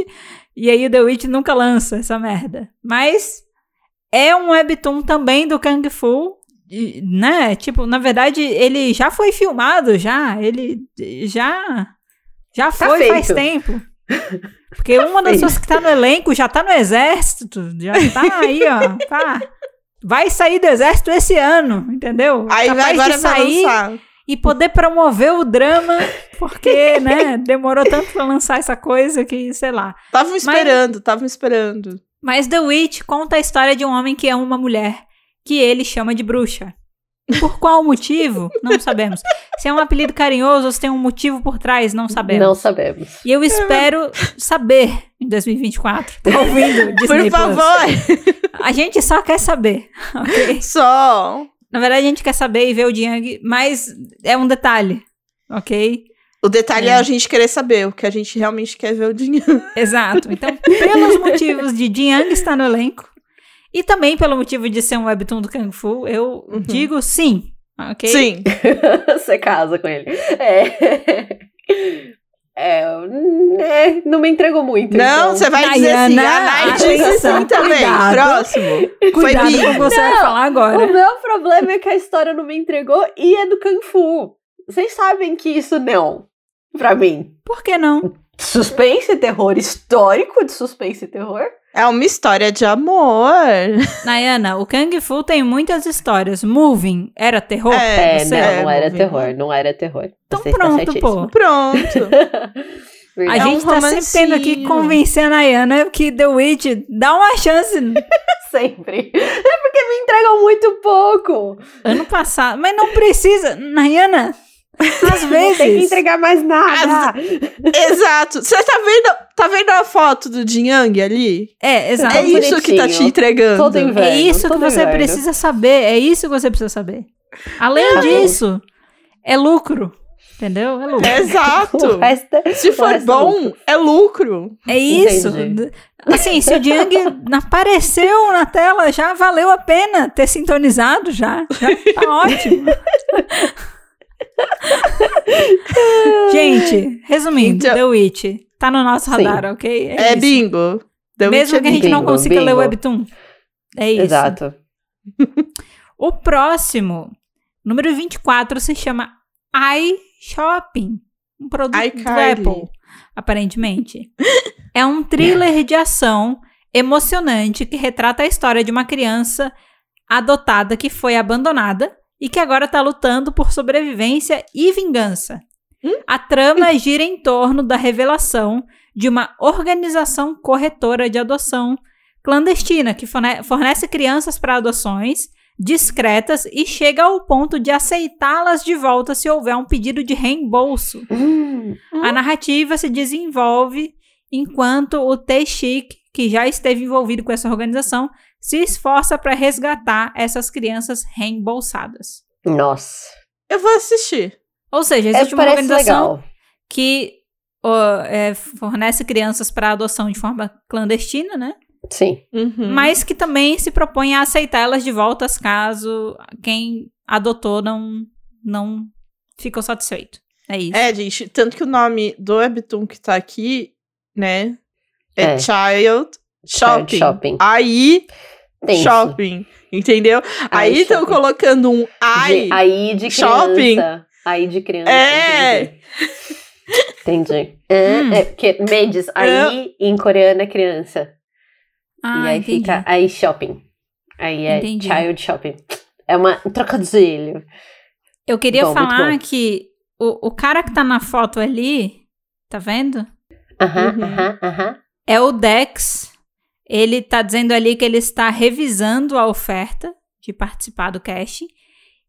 e aí o The Witch nunca lança essa merda. Mas é um webtoon também do Kung Fu, né? Tipo, na verdade, ele já foi filmado, já. Ele já. Já Tá foi faz feito. tempo. [LAUGHS] Porque uma das pessoas que tá no elenco já tá no exército, já tá aí, ó. Tá. Vai sair do exército esse ano, entendeu? Aí Capaz vai agora de sair lançar. e poder promover o drama, porque, [LAUGHS] né, demorou tanto pra lançar essa coisa que, sei lá. Tava esperando, tava esperando. Mas The Witch conta a história de um homem que ama uma mulher, que ele chama de bruxa. Por qual motivo? Não sabemos. Se é um apelido carinhoso ou se tem um motivo por trás, não sabemos. Não sabemos. E eu espero saber em 2024. Tá ouvindo, Disney Por Plus? favor, A gente só quer saber, ok? só. Na verdade, a gente quer saber e ver o Jiang, mas é um detalhe, ok? O detalhe é. É. a gente querer saber o que a gente realmente quer ver o dinheiro. Exato. Então, pelos motivos de Jiang estar no elenco e também pelo motivo de ser um webtoon do Kung Fu, eu Uhum. digo sim, ok? Sim. [LAUGHS] Você casa com ele. É. É, né, não me entregou muito. Não, então. você vai dizer assim. Nayana, A Night disse sim também. cuidado. Próximo. Cuidado Foi com o que você vai Não, falar agora. O meu problema é que a história não me entregou e é do Kung Fu. Vocês sabem que isso não, pra mim. Por que não? Suspense e terror histórico de suspense e terror? É uma história de amor. [LAUGHS] Nayana, o Kung Fu tem muitas histórias. Moving era terror? É, pra É, você? não, não era Moving. terror, não era terror. Então Você pronto, certíssimo. pô. Pronto. [LAUGHS] A. É um gente tá sempre tendo que romancinho. convencer a Nayana que The Witch dá uma chance [LAUGHS] Sempre. É porque me entregam muito pouco. ano passado. Mas não precisa. Nayana, às Não tem que vezes. entregar mais nada. Exato. Você tá vendo, tá vendo a foto do Jin Yang ali? É, exato. é isso que tá te entregando. Todo inverno. É isso que todo você inverno. precisa saber. É isso que você precisa saber. Além disso, é lucro. Entendeu? É lucro. Exato. [LAUGHS] Resto é- Se for é bom, lucro. é lucro. É isso. Entendi. Assim, se o Jiang [LAUGHS] apareceu na tela, já valeu a pena ter sintonizado já. Já tá ótimo. [LAUGHS] Gente, resumindo, Então- The Witch tá no nosso Sim. radar, ok? É, isso. bingo. The Mesmo Witch que é a gente não bingo, consiga ler o bingo. webtoon. É isso. Exato. O próximo, número 24, se chama iShopping. Um produto do iCarly. Apple, aparentemente. é um thriller de ação emocionante que retrata a história de uma criança adotada que foi abandonada e que agora está lutando por sobrevivência e vingança. A trama [LAUGHS] gira em torno da revelação de uma organização corretora de adoção clandestina que forne- fornece crianças para adoções discretas e chega ao ponto de aceitá-las de volta se houver um pedido de reembolso. Hum, A narrativa se desenvolve enquanto o T-Chic, que já esteve envolvido com essa organização, se esforça para resgatar essas crianças reembolsadas. nossa. Eu vou assistir. Ou seja, É, existe uma organização legal. que ó, é, fornece crianças para adoção de forma clandestina, né? Sim. Uhum. Mas que também se propõe a aceitá-las de volta caso quem adotou não, não ficou satisfeito. É isso. É, gente, tanto que o nome do webtoon que tá aqui, né, é, É. Child Shopping. Shopping. Aí, Tem isso. shopping, entendeu? Ai, Aí estão shopping. colocando um ai. De, aí de criança. shopping. Aí de criança. É. Entendi. Entendi. É, Hum. é porque Mendes, aí em coreano é criança. ah, e aí entendi. fica aí shopping. Aí é Entendi. child shopping. É uma um trocadilho. Eu queria Bom, falar que o, o cara que tá na foto ali, tá vendo? Aham, Uhum. aham, aham. É o Dex. Ele tá dizendo ali que ele está revisando a oferta de participar do cast.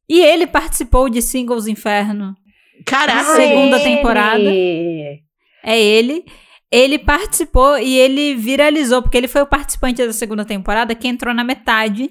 E ele participou de Singles Inferno. Caraca, Segunda ele! temporada. É ele. Ele participou e ele viralizou, porque ele foi o participante da segunda temporada que entrou na metade.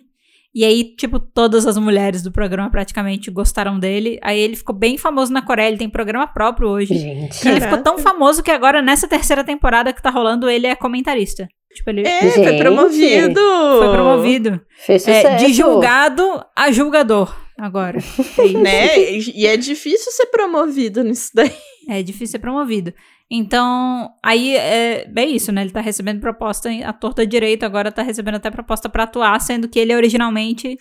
E aí, tipo, todas as mulheres do programa praticamente gostaram dele. Aí ele ficou bem famoso na Coreia, ele tem programa próprio hoje. Gente. Ele ficou tão famoso que agora, nessa terceira temporada que tá rolando, ele é comentarista. Tipo, ele É, foi Gente. promovido. foi promovido. Fez É, de julgado a julgador, agora. É [LAUGHS] isso. Né? E é difícil ser promovido nisso daí. É difícil ser promovido. Então, aí é, é isso, né? Ele tá recebendo proposta em- à torta direita, agora tá recebendo até proposta pra atuar, sendo que ele originalmente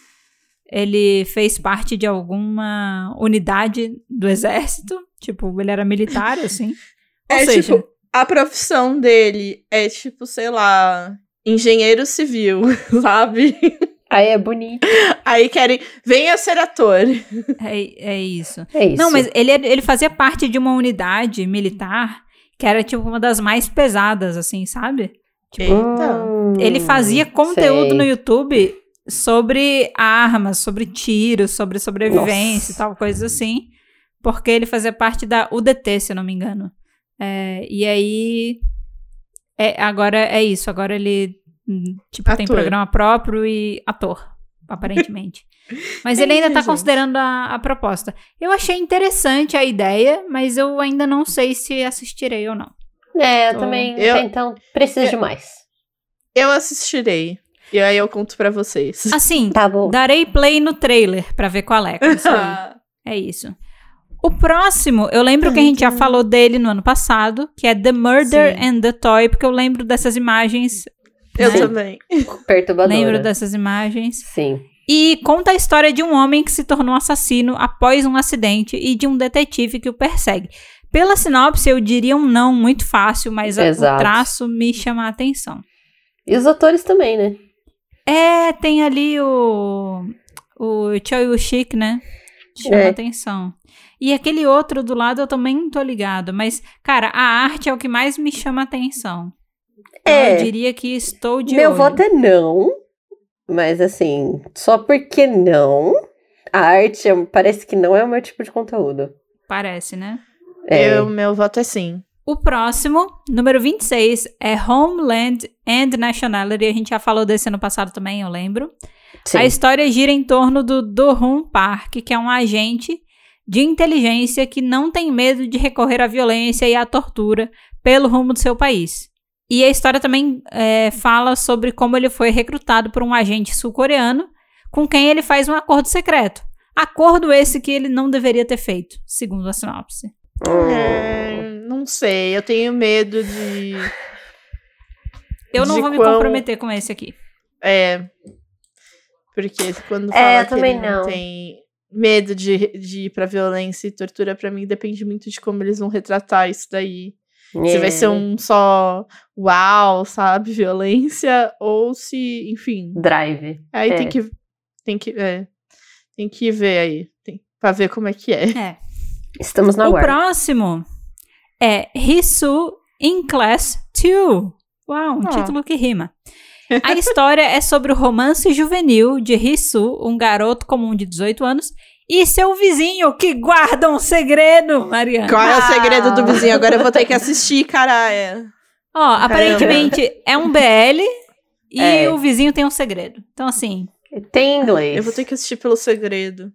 ele fez parte de alguma unidade do exército, tipo, ele era militar, [LAUGHS] assim. Ou É seja, tipo, a profissão dele é tipo, sei lá, engenheiro civil, [LAUGHS] sabe? Aí é bonito. Aí querem, venha ser ator. é, é isso. É isso. Não, mas ele, ele fazia parte de uma unidade militar que era, tipo, uma das mais pesadas, assim, sabe? Tipo, Eita. Hum, Ele fazia conteúdo sei. no YouTube sobre armas, sobre tiros, sobre sobrevivência Nossa. e tal, coisas assim. Porque ele fazia parte da UDT, se eu não me engano. É, e aí. É, agora é isso. Agora ele, hum, tipo, tem programa próprio e ator, aparentemente. [LAUGHS] Mas ele ainda tá gente. considerando a, a proposta. Eu achei interessante a ideia, mas eu ainda não sei se assistirei ou não. É, eu Tô- também. Eu- Então, preciso de mais. Eu assistirei. E aí eu conto pra vocês. [LAUGHS] Assim, Tá bom. Darei play no trailer pra ver qual é. isso. [LAUGHS] É isso. O próximo, eu lembro que a gente já falou dele no ano passado, que é The Murder Sim. and the Toy, porque eu lembro dessas imagens. Eu né? também. Perturbadora. Lembro dessas imagens. Sim. E conta a história de um homem que se tornou assassino após um acidente e de um detetive que o persegue. Pela sinopse, eu diria um não muito fácil, mas a- o Exato. traço me chama a atenção. E os atores também, né? É, tem ali o. O Choi Woo-shik, né? Chama É. atenção. E aquele outro do lado eu também não tô ligado. Mas, cara, a arte é o que mais me chama atenção. Então, É. Eu diria que estou de Meu olho. voto é não. Mas assim, só porque não. A arte é- parece que não é o meu tipo de conteúdo. Parece, né? É. Eu, meu voto é sim. O próximo, número 26, é Homeland and Nationality. A gente já falou desse ano passado também, eu lembro. Sim. A história gira em torno do Do-Hoon Park, que é um agente de inteligência que não tem medo de recorrer à violência e à tortura pelo rumo do seu país. E a história também é, fala sobre como ele foi recrutado por um agente sul-coreano com quem ele faz um acordo secreto. Acordo esse que ele não deveria ter feito, segundo a sinopse. É, não sei, eu tenho medo de. [LAUGHS] Eu não De vou me quão- comprometer com esse aqui. É. Porque quando É, fala eu que também ele não, não. tem medo de, de ir pra violência e tortura, pra mim depende muito de como eles vão retratar isso daí. Se vai ser É. um só uau, sabe, [LAUGHS] violência, ou se, enfim. Drive. Aí É. tem que. Tem que. É, tem que ver aí. Tem, pra ver como é que é. É. Estamos na o guarda. próximo é Hisu in Class 2. Uau, um Ah. título que rima. A história é sobre o romance juvenil de Hisu, um garoto comum de 18 anos, e seu vizinho que guarda um segredo, Mariana. Qual é o segredo do Ah. vizinho? Agora eu vou ter que assistir, caralho. Ó, aparentemente é um BL e É. o vizinho tem um segredo. Então, assim, Tem inglês. Eu vou ter que assistir pelo segredo.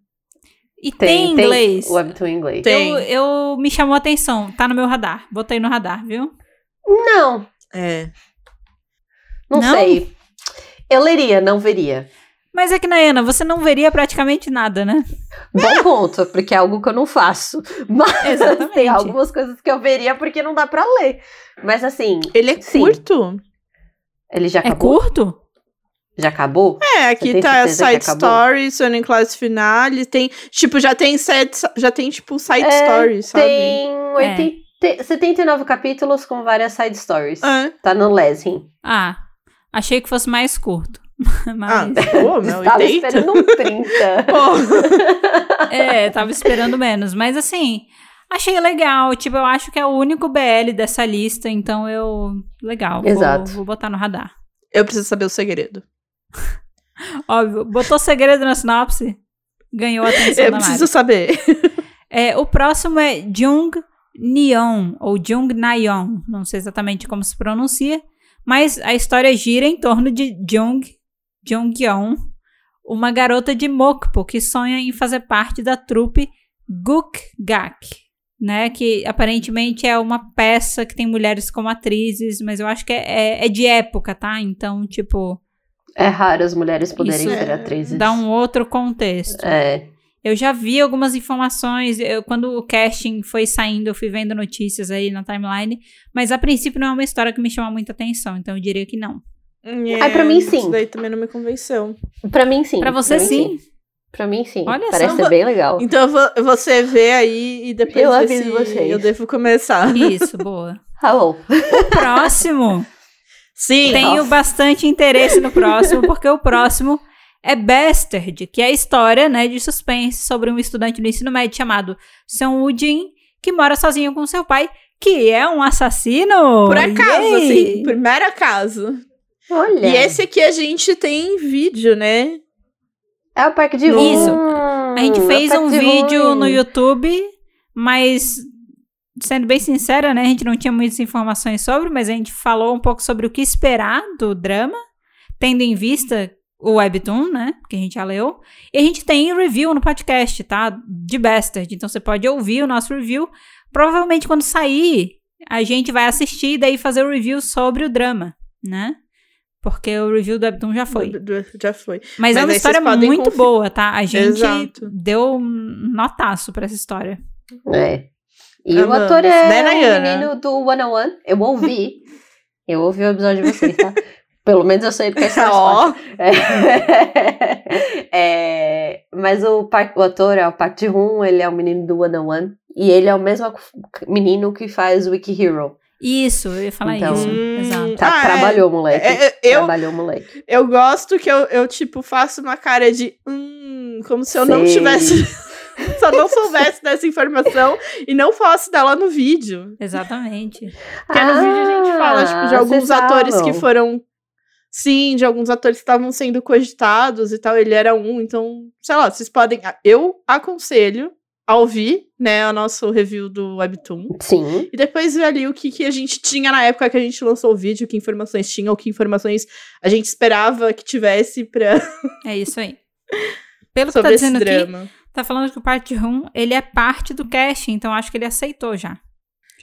e tem, tem, inglês. Tem webtoon em inglês. Tem. Eu, eu me chamou a atenção, tá no meu radar. Botei no radar, viu? Não, É. não, Não? sei. Eu leria, não veria. Mas é que, Nayana, você não veria praticamente nada, né? Bom ponto, porque é algo que eu não faço. Mas Exatamente. tem algumas coisas que eu veria porque não dá pra ler. Mas assim, Ele é Sim. curto? ele já É acabou? curto? Já acabou? É, aqui tá side story, Sonic Class Finale, tem, tipo, já tem side, já tem, tipo, side É, story, sabe? Tem 80, 79 capítulos com várias side stories. É. Tá no Lesin. Ah, achei que fosse mais curto. [LAUGHS] Ah, Mas, pô, meu, Estava 80? esperando um 30. [LAUGHS] Pô, é, tava esperando menos. Mas assim, achei legal. Tipo, eu acho que é o único BL dessa lista, então eu. Legal. vou- Exato. Vou, botar no radar. eu preciso saber o segredo. [LAUGHS] Óbvio, botou segredo na sinopse, ganhou a atenção Eu da preciso Mari. saber. É, o próximo é Jung Nyeon, ou Jung Nayeon, não sei exatamente como se pronuncia, mas a história gira em torno de Jung Jung-yeon, uma garota de Mokpo que sonha em fazer parte da trupe Guk-Gak, né? Que aparentemente é uma peça que tem mulheres como atrizes, mas eu acho que é, é, é de época, tá? Então, tipo. É raro as mulheres poderem ser é- atrizes. Dá um outro contexto. É. Eu já vi algumas informações, eu, quando o casting foi saindo, eu fui vendo notícias aí na timeline, mas a princípio não é uma história que me chama muita atenção, então eu diria que não. Ah, pra mim, sim. Isso daí também não me convenceu. Pra mim, sim. Pra você mim, sim. Pra mim, sim. Olha Parece só. ser bem legal. Então eu vou- você vê aí e depois Eu aviso se vocês. eu devo começar. Isso, boa. [LAUGHS] Hello. O próximo, Sim. tenho Nossa. bastante interesse no próximo, porque o próximo é Bastard, que é a história, né, de suspense sobre um estudante do ensino médio chamado Sung Woo Jin, que mora sozinho com seu pai, que é um assassino. Por acaso, Yay! assim, por mero acaso. Olha. E esse aqui a gente tem em vídeo, né? É o Parque de Isso. Rum. A gente é fez Parque um de vídeo no YouTube, mas sendo bem sincera, né, a gente não tinha muitas informações sobre, mas a gente falou um pouco sobre o que esperar do drama, tendo em vista o webtoon, né, que a gente já leu. E a gente tem review no podcast, tá? De Bastard. Então você pode ouvir o nosso review. Provavelmente quando sair, a gente vai assistir e daí fazer o review sobre o drama, né? Porque o review do webtoon já foi. Do- do- Já foi. Mas, Mas é uma história muito confi- boa, tá? A gente Exato. deu um notaço pra essa história. É. E o Amamos. ator é Né, o menino do One on One. Eu ouvi. [LAUGHS] eu ouvi o episódio de vocês, tá? Pelo menos eu sei do que é essa [LAUGHS] É. É, mas o, Park, o ator é o Park Ji-hoon, ele é o menino do One on One. E ele é o mesmo menino que faz Wiki Hero. Isso, eu ia falar Então- isso. Hum, Exato. Tá, Ah, é. trabalhou, moleque. É, é, eu, Trabalhou, moleque. eu gosto que eu, eu, tipo, faço uma cara de hum, como se eu não Sei. tivesse. [LAUGHS] se eu não soubesse dessa informação e não fosse dela no vídeo. Exatamente. Porque no vídeo a gente fala, tipo, de Ah, alguns atores que foram. Sim, de alguns atores que estavam sendo cogitados e tal. Ele era um, então, sei lá, vocês podem. Eu aconselho a ouvir, né, o nosso review do Webtoon. Sim. E depois ver ali o que, que a gente tinha na época que a gente lançou o vídeo, que informações tinha, ou que informações a gente esperava que tivesse pra, É isso aí. Pelo que tá dizendo aqui, drama. tá falando que o Part Room, ele é parte do casting, então acho que ele aceitou já.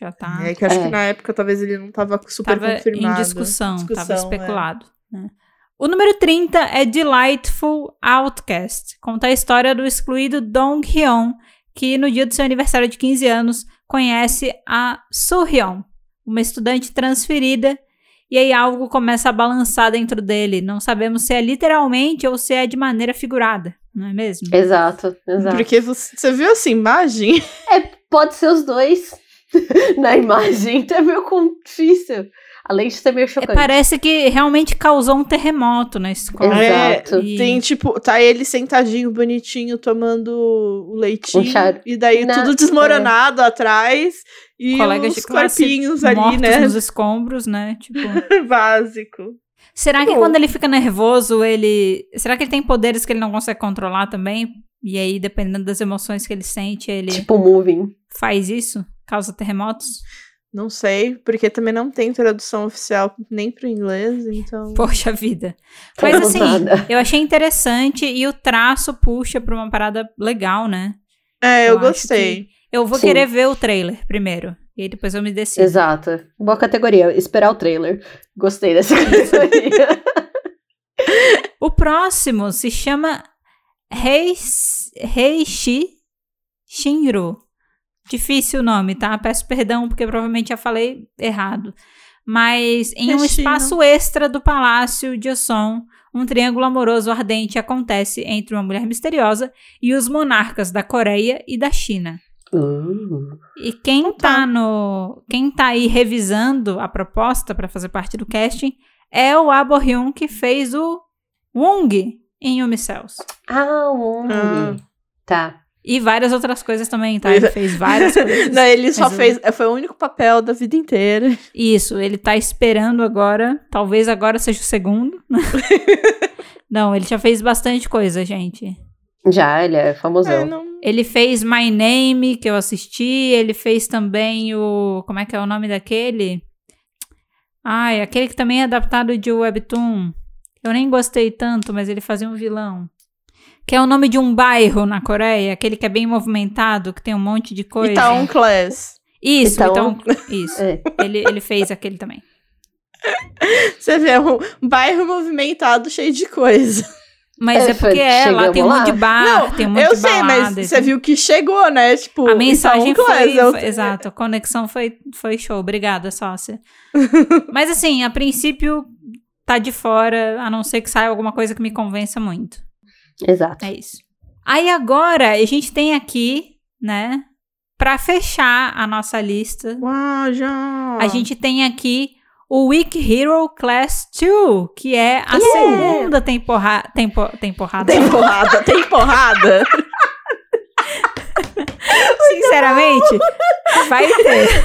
Já tá. É que acho É. que na época talvez ele não tava super tava confirmado. em discussão, Discussão, tava é. especulado. né? O número 30 é Delightful Outcast. Conta a história do excluído Dong Hyun, que no dia do seu aniversário de 15 anos conhece a Hyun, uma estudante transferida, e aí algo começa a balançar dentro dele. Não sabemos se é literalmente ou se é de maneira figurada, não é mesmo? Exato, exato. Porque você, viu essa imagem? Pode ser os dois [LAUGHS] na imagem, então é meio difícil. Além de ser meio É, chocante. parece que realmente causou um terremoto na escola. Exato. E- Tem, tipo, tá ele sentadinho, bonitinho, tomando o leitinho. Um E daí Na- tudo desmoronado atrás. E Colegas os corpinhos ali, né? nos escombros, né? Tipo, [LAUGHS] Básico. será que Bom. quando ele fica nervoso, ele, será que ele tem poderes que ele não consegue controlar também? E aí, dependendo das emoções que ele sente, ele Tipo moving. faz isso? Causa terremotos? Não sei, porque também não tem tradução oficial nem pro inglês, então. [LAUGHS] Poxa vida. Mas Temos assim, nada. eu achei interessante e o traço puxa pra uma parada legal, né? É, eu, eu gostei. Eu vou Sim. querer ver o trailer primeiro. E aí depois eu me decido. Exato. Boa categoria. Esperar o trailer. Gostei dessa categoria. [LAUGHS] O próximo se chama Reishi Shinru. Difícil o nome, tá? Peço perdão porque provavelmente já falei errado. Mas em um Reishino. espaço extra do palácio de Oson, um triângulo amoroso ardente acontece entre uma mulher misteriosa e os monarcas da Coreia e da China. Uh, E quem tá no, quem tá aí revisando a proposta para fazer parte do casting é o Abo Hyun que fez o Wong em Yumi Cells. Ah, um. Ah. Tá. E várias outras coisas também, tá? Ele fez várias [LAUGHS] coisas. Não, ele só eu- fez. Foi o único papel da vida inteira. Isso, ele tá esperando agora. Talvez agora seja o segundo. [LAUGHS] Não, ele já fez bastante coisa, gente. Já, ele é famosão. É, não... Ele fez My Name, que eu assisti. Ele fez também o. Como é que é o nome daquele? Ai, aquele que também é adaptado de Webtoon. Eu nem gostei tanto, mas ele fazia um vilão. Que é o nome de um bairro na Coreia, aquele que é bem movimentado, que tem um monte de coisa. Itaon Class. Isso, então, isso. É. Ele, ele fez aquele também. [LAUGHS] Você vê um bairro movimentado cheio de coisa. Mas É, é, porque é, lá tem um monte de bar, Não, tem um monte eu de sei, mas você viu que chegou, né? Tipo, A mensagem Class, foi, eu- foi- Exato, a conexão foi, foi show. Obrigada, sócia. [LAUGHS] Mas assim, a princípio tá de fora, a não ser que saia alguma coisa que me convença muito. Exato. É isso. Aí agora a gente tem aqui, né, pra fechar a nossa lista, Uau, já. a gente tem aqui o Week Hero Class 2, que é a segunda temporada. Tempo, temporada. Tem porrada, [LAUGHS] tem porrada. Sinceramente, vai ter. [LAUGHS]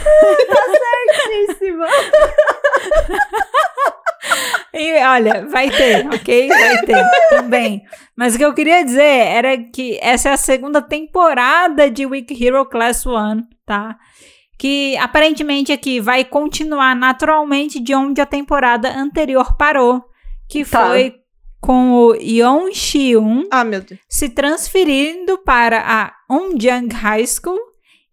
E olha, vai ter, ok? Vai ter também. Mas o que eu queria dizer era que essa é a segunda temporada de Week Hero Class 1, tá? Que aparentemente aqui vai continuar naturalmente de onde a temporada anterior parou. Que Tá. foi com o Yeon Shi-un Ah, se transferindo para a Onjang High School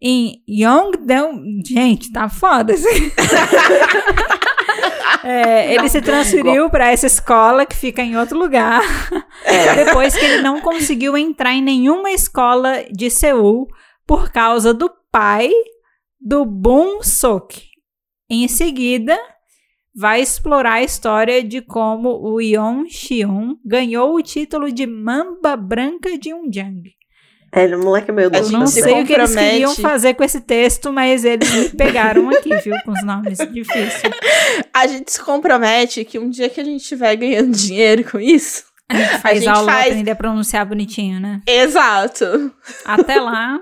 em Yongdong. Gente, tá foda aqui. [LAUGHS] É, ele se transferiu para essa escola que fica em outro lugar. Depois que ele não conseguiu entrar em nenhuma escola de Seul por causa do pai do Boon Sok. Em seguida, vai explorar a história de como o Yeon Shiun ganhou o título de Mamba Branca de Unjang. É, o moleque é meio A Eu doido. não sei o que eles compromete. queriam fazer com esse texto, mas eles me pegaram aqui, viu? Com os nomes difíceis. A gente se compromete que um dia que a gente estiver ganhando dinheiro com isso. A gente faz gente aula pra faz- aprender a pronunciar bonitinho, né? Exato. Até lá.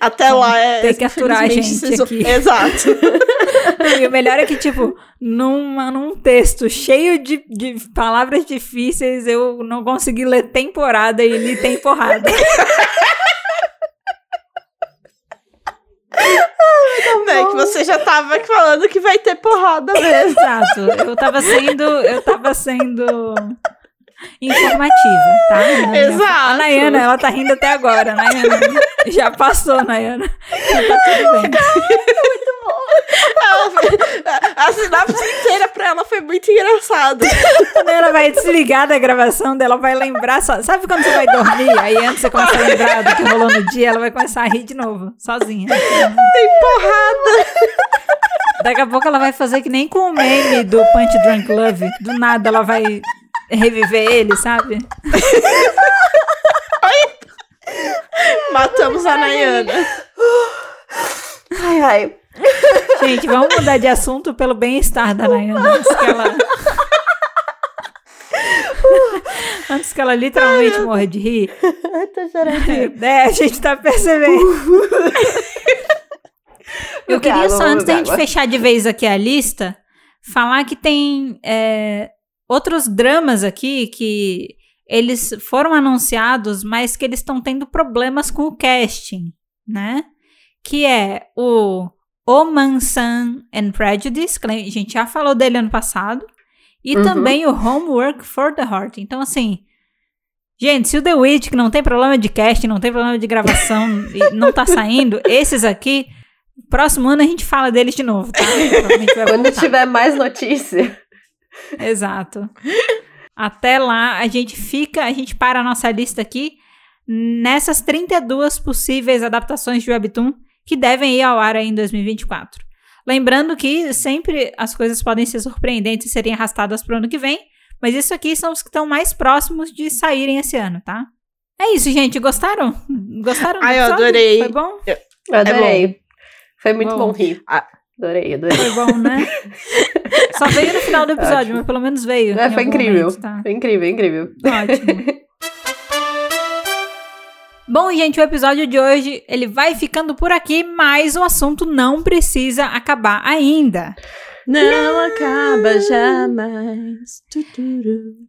Até Vamos lá é. ter que aturar a gente vocês- aqui. [LAUGHS] Exato. [LAUGHS] E o melhor é que, tipo, numa, num texto cheio de, de palavras difíceis, eu não consegui ler temporada e li temporada. né? Que você já tava falando que vai ter porrada mesmo. Exato. Eu tava sendo. Eu tava sendo. Informativa, tá? Exato. A Nayana, ela tá rindo até agora, Nayana. Já passou, Nayana. Tá tudo bem. Ela foi- a, a sinapse inteira pra ela foi muito engraçado. Quando ela vai desligar da gravação dela, vai lembrar. Só... Sabe quando você vai dormir? Aí antes você começa a lembrar do que rolou no dia, ela vai começar a rir de novo, sozinha. Tem porrada. Daqui a pouco ela vai fazer que nem com o meme do Punch Drunk Love. Do nada ela vai reviver ele, sabe? Matamos a Nayana. Ai, ai. Gente, vamos mudar de assunto pelo bem-estar da Nayana. Antes que ela. Antes que ela literalmente morra de rir. Ai, tô chorando. [LAUGHS] É, a gente tá percebendo. [LAUGHS] Eu queria só, antes da gente fechar de vez aqui a lista, falar que tem é, outros dramas aqui que eles foram anunciados, mas que eles estão tendo problemas com o casting, né? Que é o Oman Sun and Prejudice, que a gente já falou dele ano passado, e Uhum. também o Homework for the Heart. Então, assim, gente, se o The Witch, que não tem problema de casting, não tem problema de gravação e [LAUGHS] não tá saindo, esses aqui, próximo ano a gente fala deles de novo, tá? [LAUGHS] Vai Quando tiver mais notícia. Exato. Até lá, a gente fica, a gente para a nossa lista aqui nessas 32 possíveis adaptações de Webtoon que devem ir ao ar aí em 2024. Lembrando que sempre as coisas podem ser surpreendentes e serem arrastadas para o ano que vem, mas isso aqui são os que estão mais próximos de saírem esse ano, tá? É isso, gente. Gostaram? Gostaram? Ai, eu adorei. Foi bom? Eu adorei. Foi muito Bom. bom, rir. Ah. Adorei, adorei. Foi bom, né? [LAUGHS] Só veio no final do episódio, mas pelo menos veio. É, foi incrível. momento, tá? Foi incrível, incrível. Ótimo. Bom, gente, o episódio de hoje ele vai ficando por aqui, mas o assunto não precisa acabar ainda. Não acaba jamais.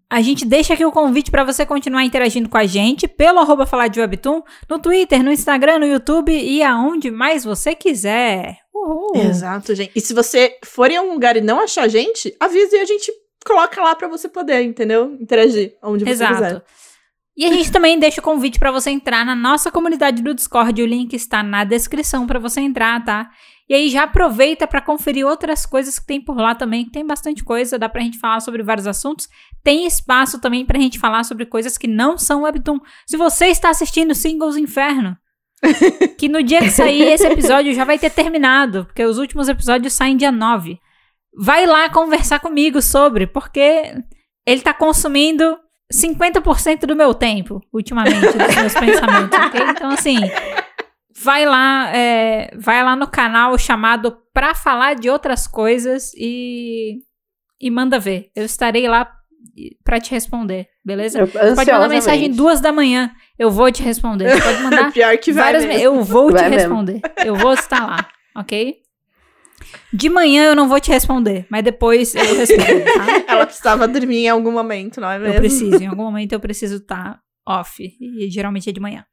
A gente deixa aqui o convite para você continuar interagindo com a gente pelo arroba falar de Webtoon, no Twitter, no Instagram, no YouTube e aonde mais você quiser. Uhul. Exato, gente. E se você for em algum lugar e não achar a gente, avise e a gente coloca lá pra você poder, entendeu? Interagir onde você Exato. quiser. E a gente também deixa o convite para você entrar na nossa comunidade do Discord. O link está na descrição para você entrar, tá? E aí já aproveita para conferir outras coisas que tem por lá também, que tem bastante coisa, dá pra gente falar sobre vários assuntos. Tem espaço também pra gente falar sobre coisas que não são webtoon. Se você está assistindo Singles Inferno, [LAUGHS] que no dia que sair esse episódio já vai ter terminado, porque os últimos episódios saem dia 9. Vai lá conversar comigo sobre, porque ele tá consumindo 50% do meu tempo, ultimamente, dos meus [LAUGHS] pensamentos, ok? Então, assim, vai lá, é, vai lá no canal chamado Pra Falar de Outras Coisas e, e manda ver. Eu estarei lá pra te responder, beleza? Eu, pode mandar mensagem duas da manhã, eu vou te responder. Você pode [LAUGHS] mandar Pior que vai várias mesmo. Eu vou Vai te mesmo. responder. Eu vou estar lá, ok? De manhã eu não vou te responder, mas depois eu respondo, tá? [LAUGHS] Ela precisava dormir em algum momento, não é mesmo? Eu preciso, em algum [LAUGHS] momento eu preciso estar off. E geralmente é de manhã.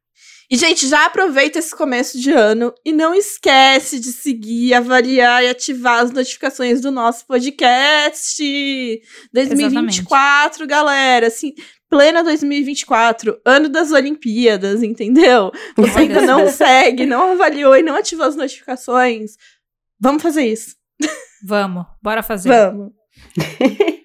E, gente, já aproveita esse começo de ano e não esquece de seguir, avaliar e ativar as notificações do nosso podcast. 2024, galera. Assim, plena 2024, ano das Olimpíadas, entendeu? Você ainda não segue, não avaliou e não ativou as notificações. Vamos fazer isso. Vamos, bora fazer. Vamos. [LAUGHS]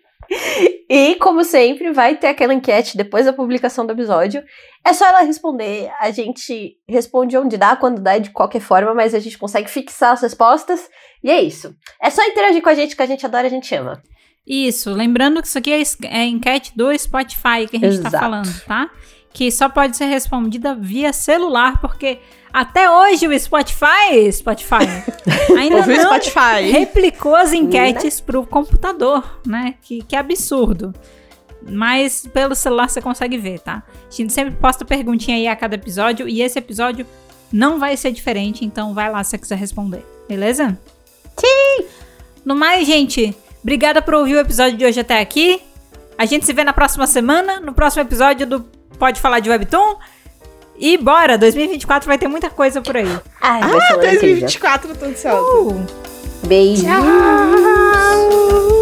E, como sempre, vai ter aquela enquete depois da publicação do episódio. É só ela responder. A gente responde onde dá, quando dá, de qualquer forma, mas a gente consegue fixar as respostas. E é isso. É só interagir com a gente, que a gente adora, a gente ama. Isso, lembrando que isso aqui é, é enquete do Spotify que a gente tá Exato. falando, tá? Que só pode ser respondida via celular, porque até hoje o Spotify, Spotify, [LAUGHS] ainda o não Spotify? replicou as enquetes pro computador, né? Que, que absurdo. Mas pelo celular você consegue ver, tá? A gente sempre posta perguntinha aí a cada episódio e esse episódio não vai ser diferente, então vai lá se você quiser responder, beleza? Sim! No mais, gente, obrigada por ouvir o episódio de hoje até aqui. A gente se vê na próxima semana, no próximo episódio do Pode Falar de Webtoon. E bora, 2024 vai ter muita coisa por aí. Ai, ah, 2024, tudo certo. Uh. Tchau.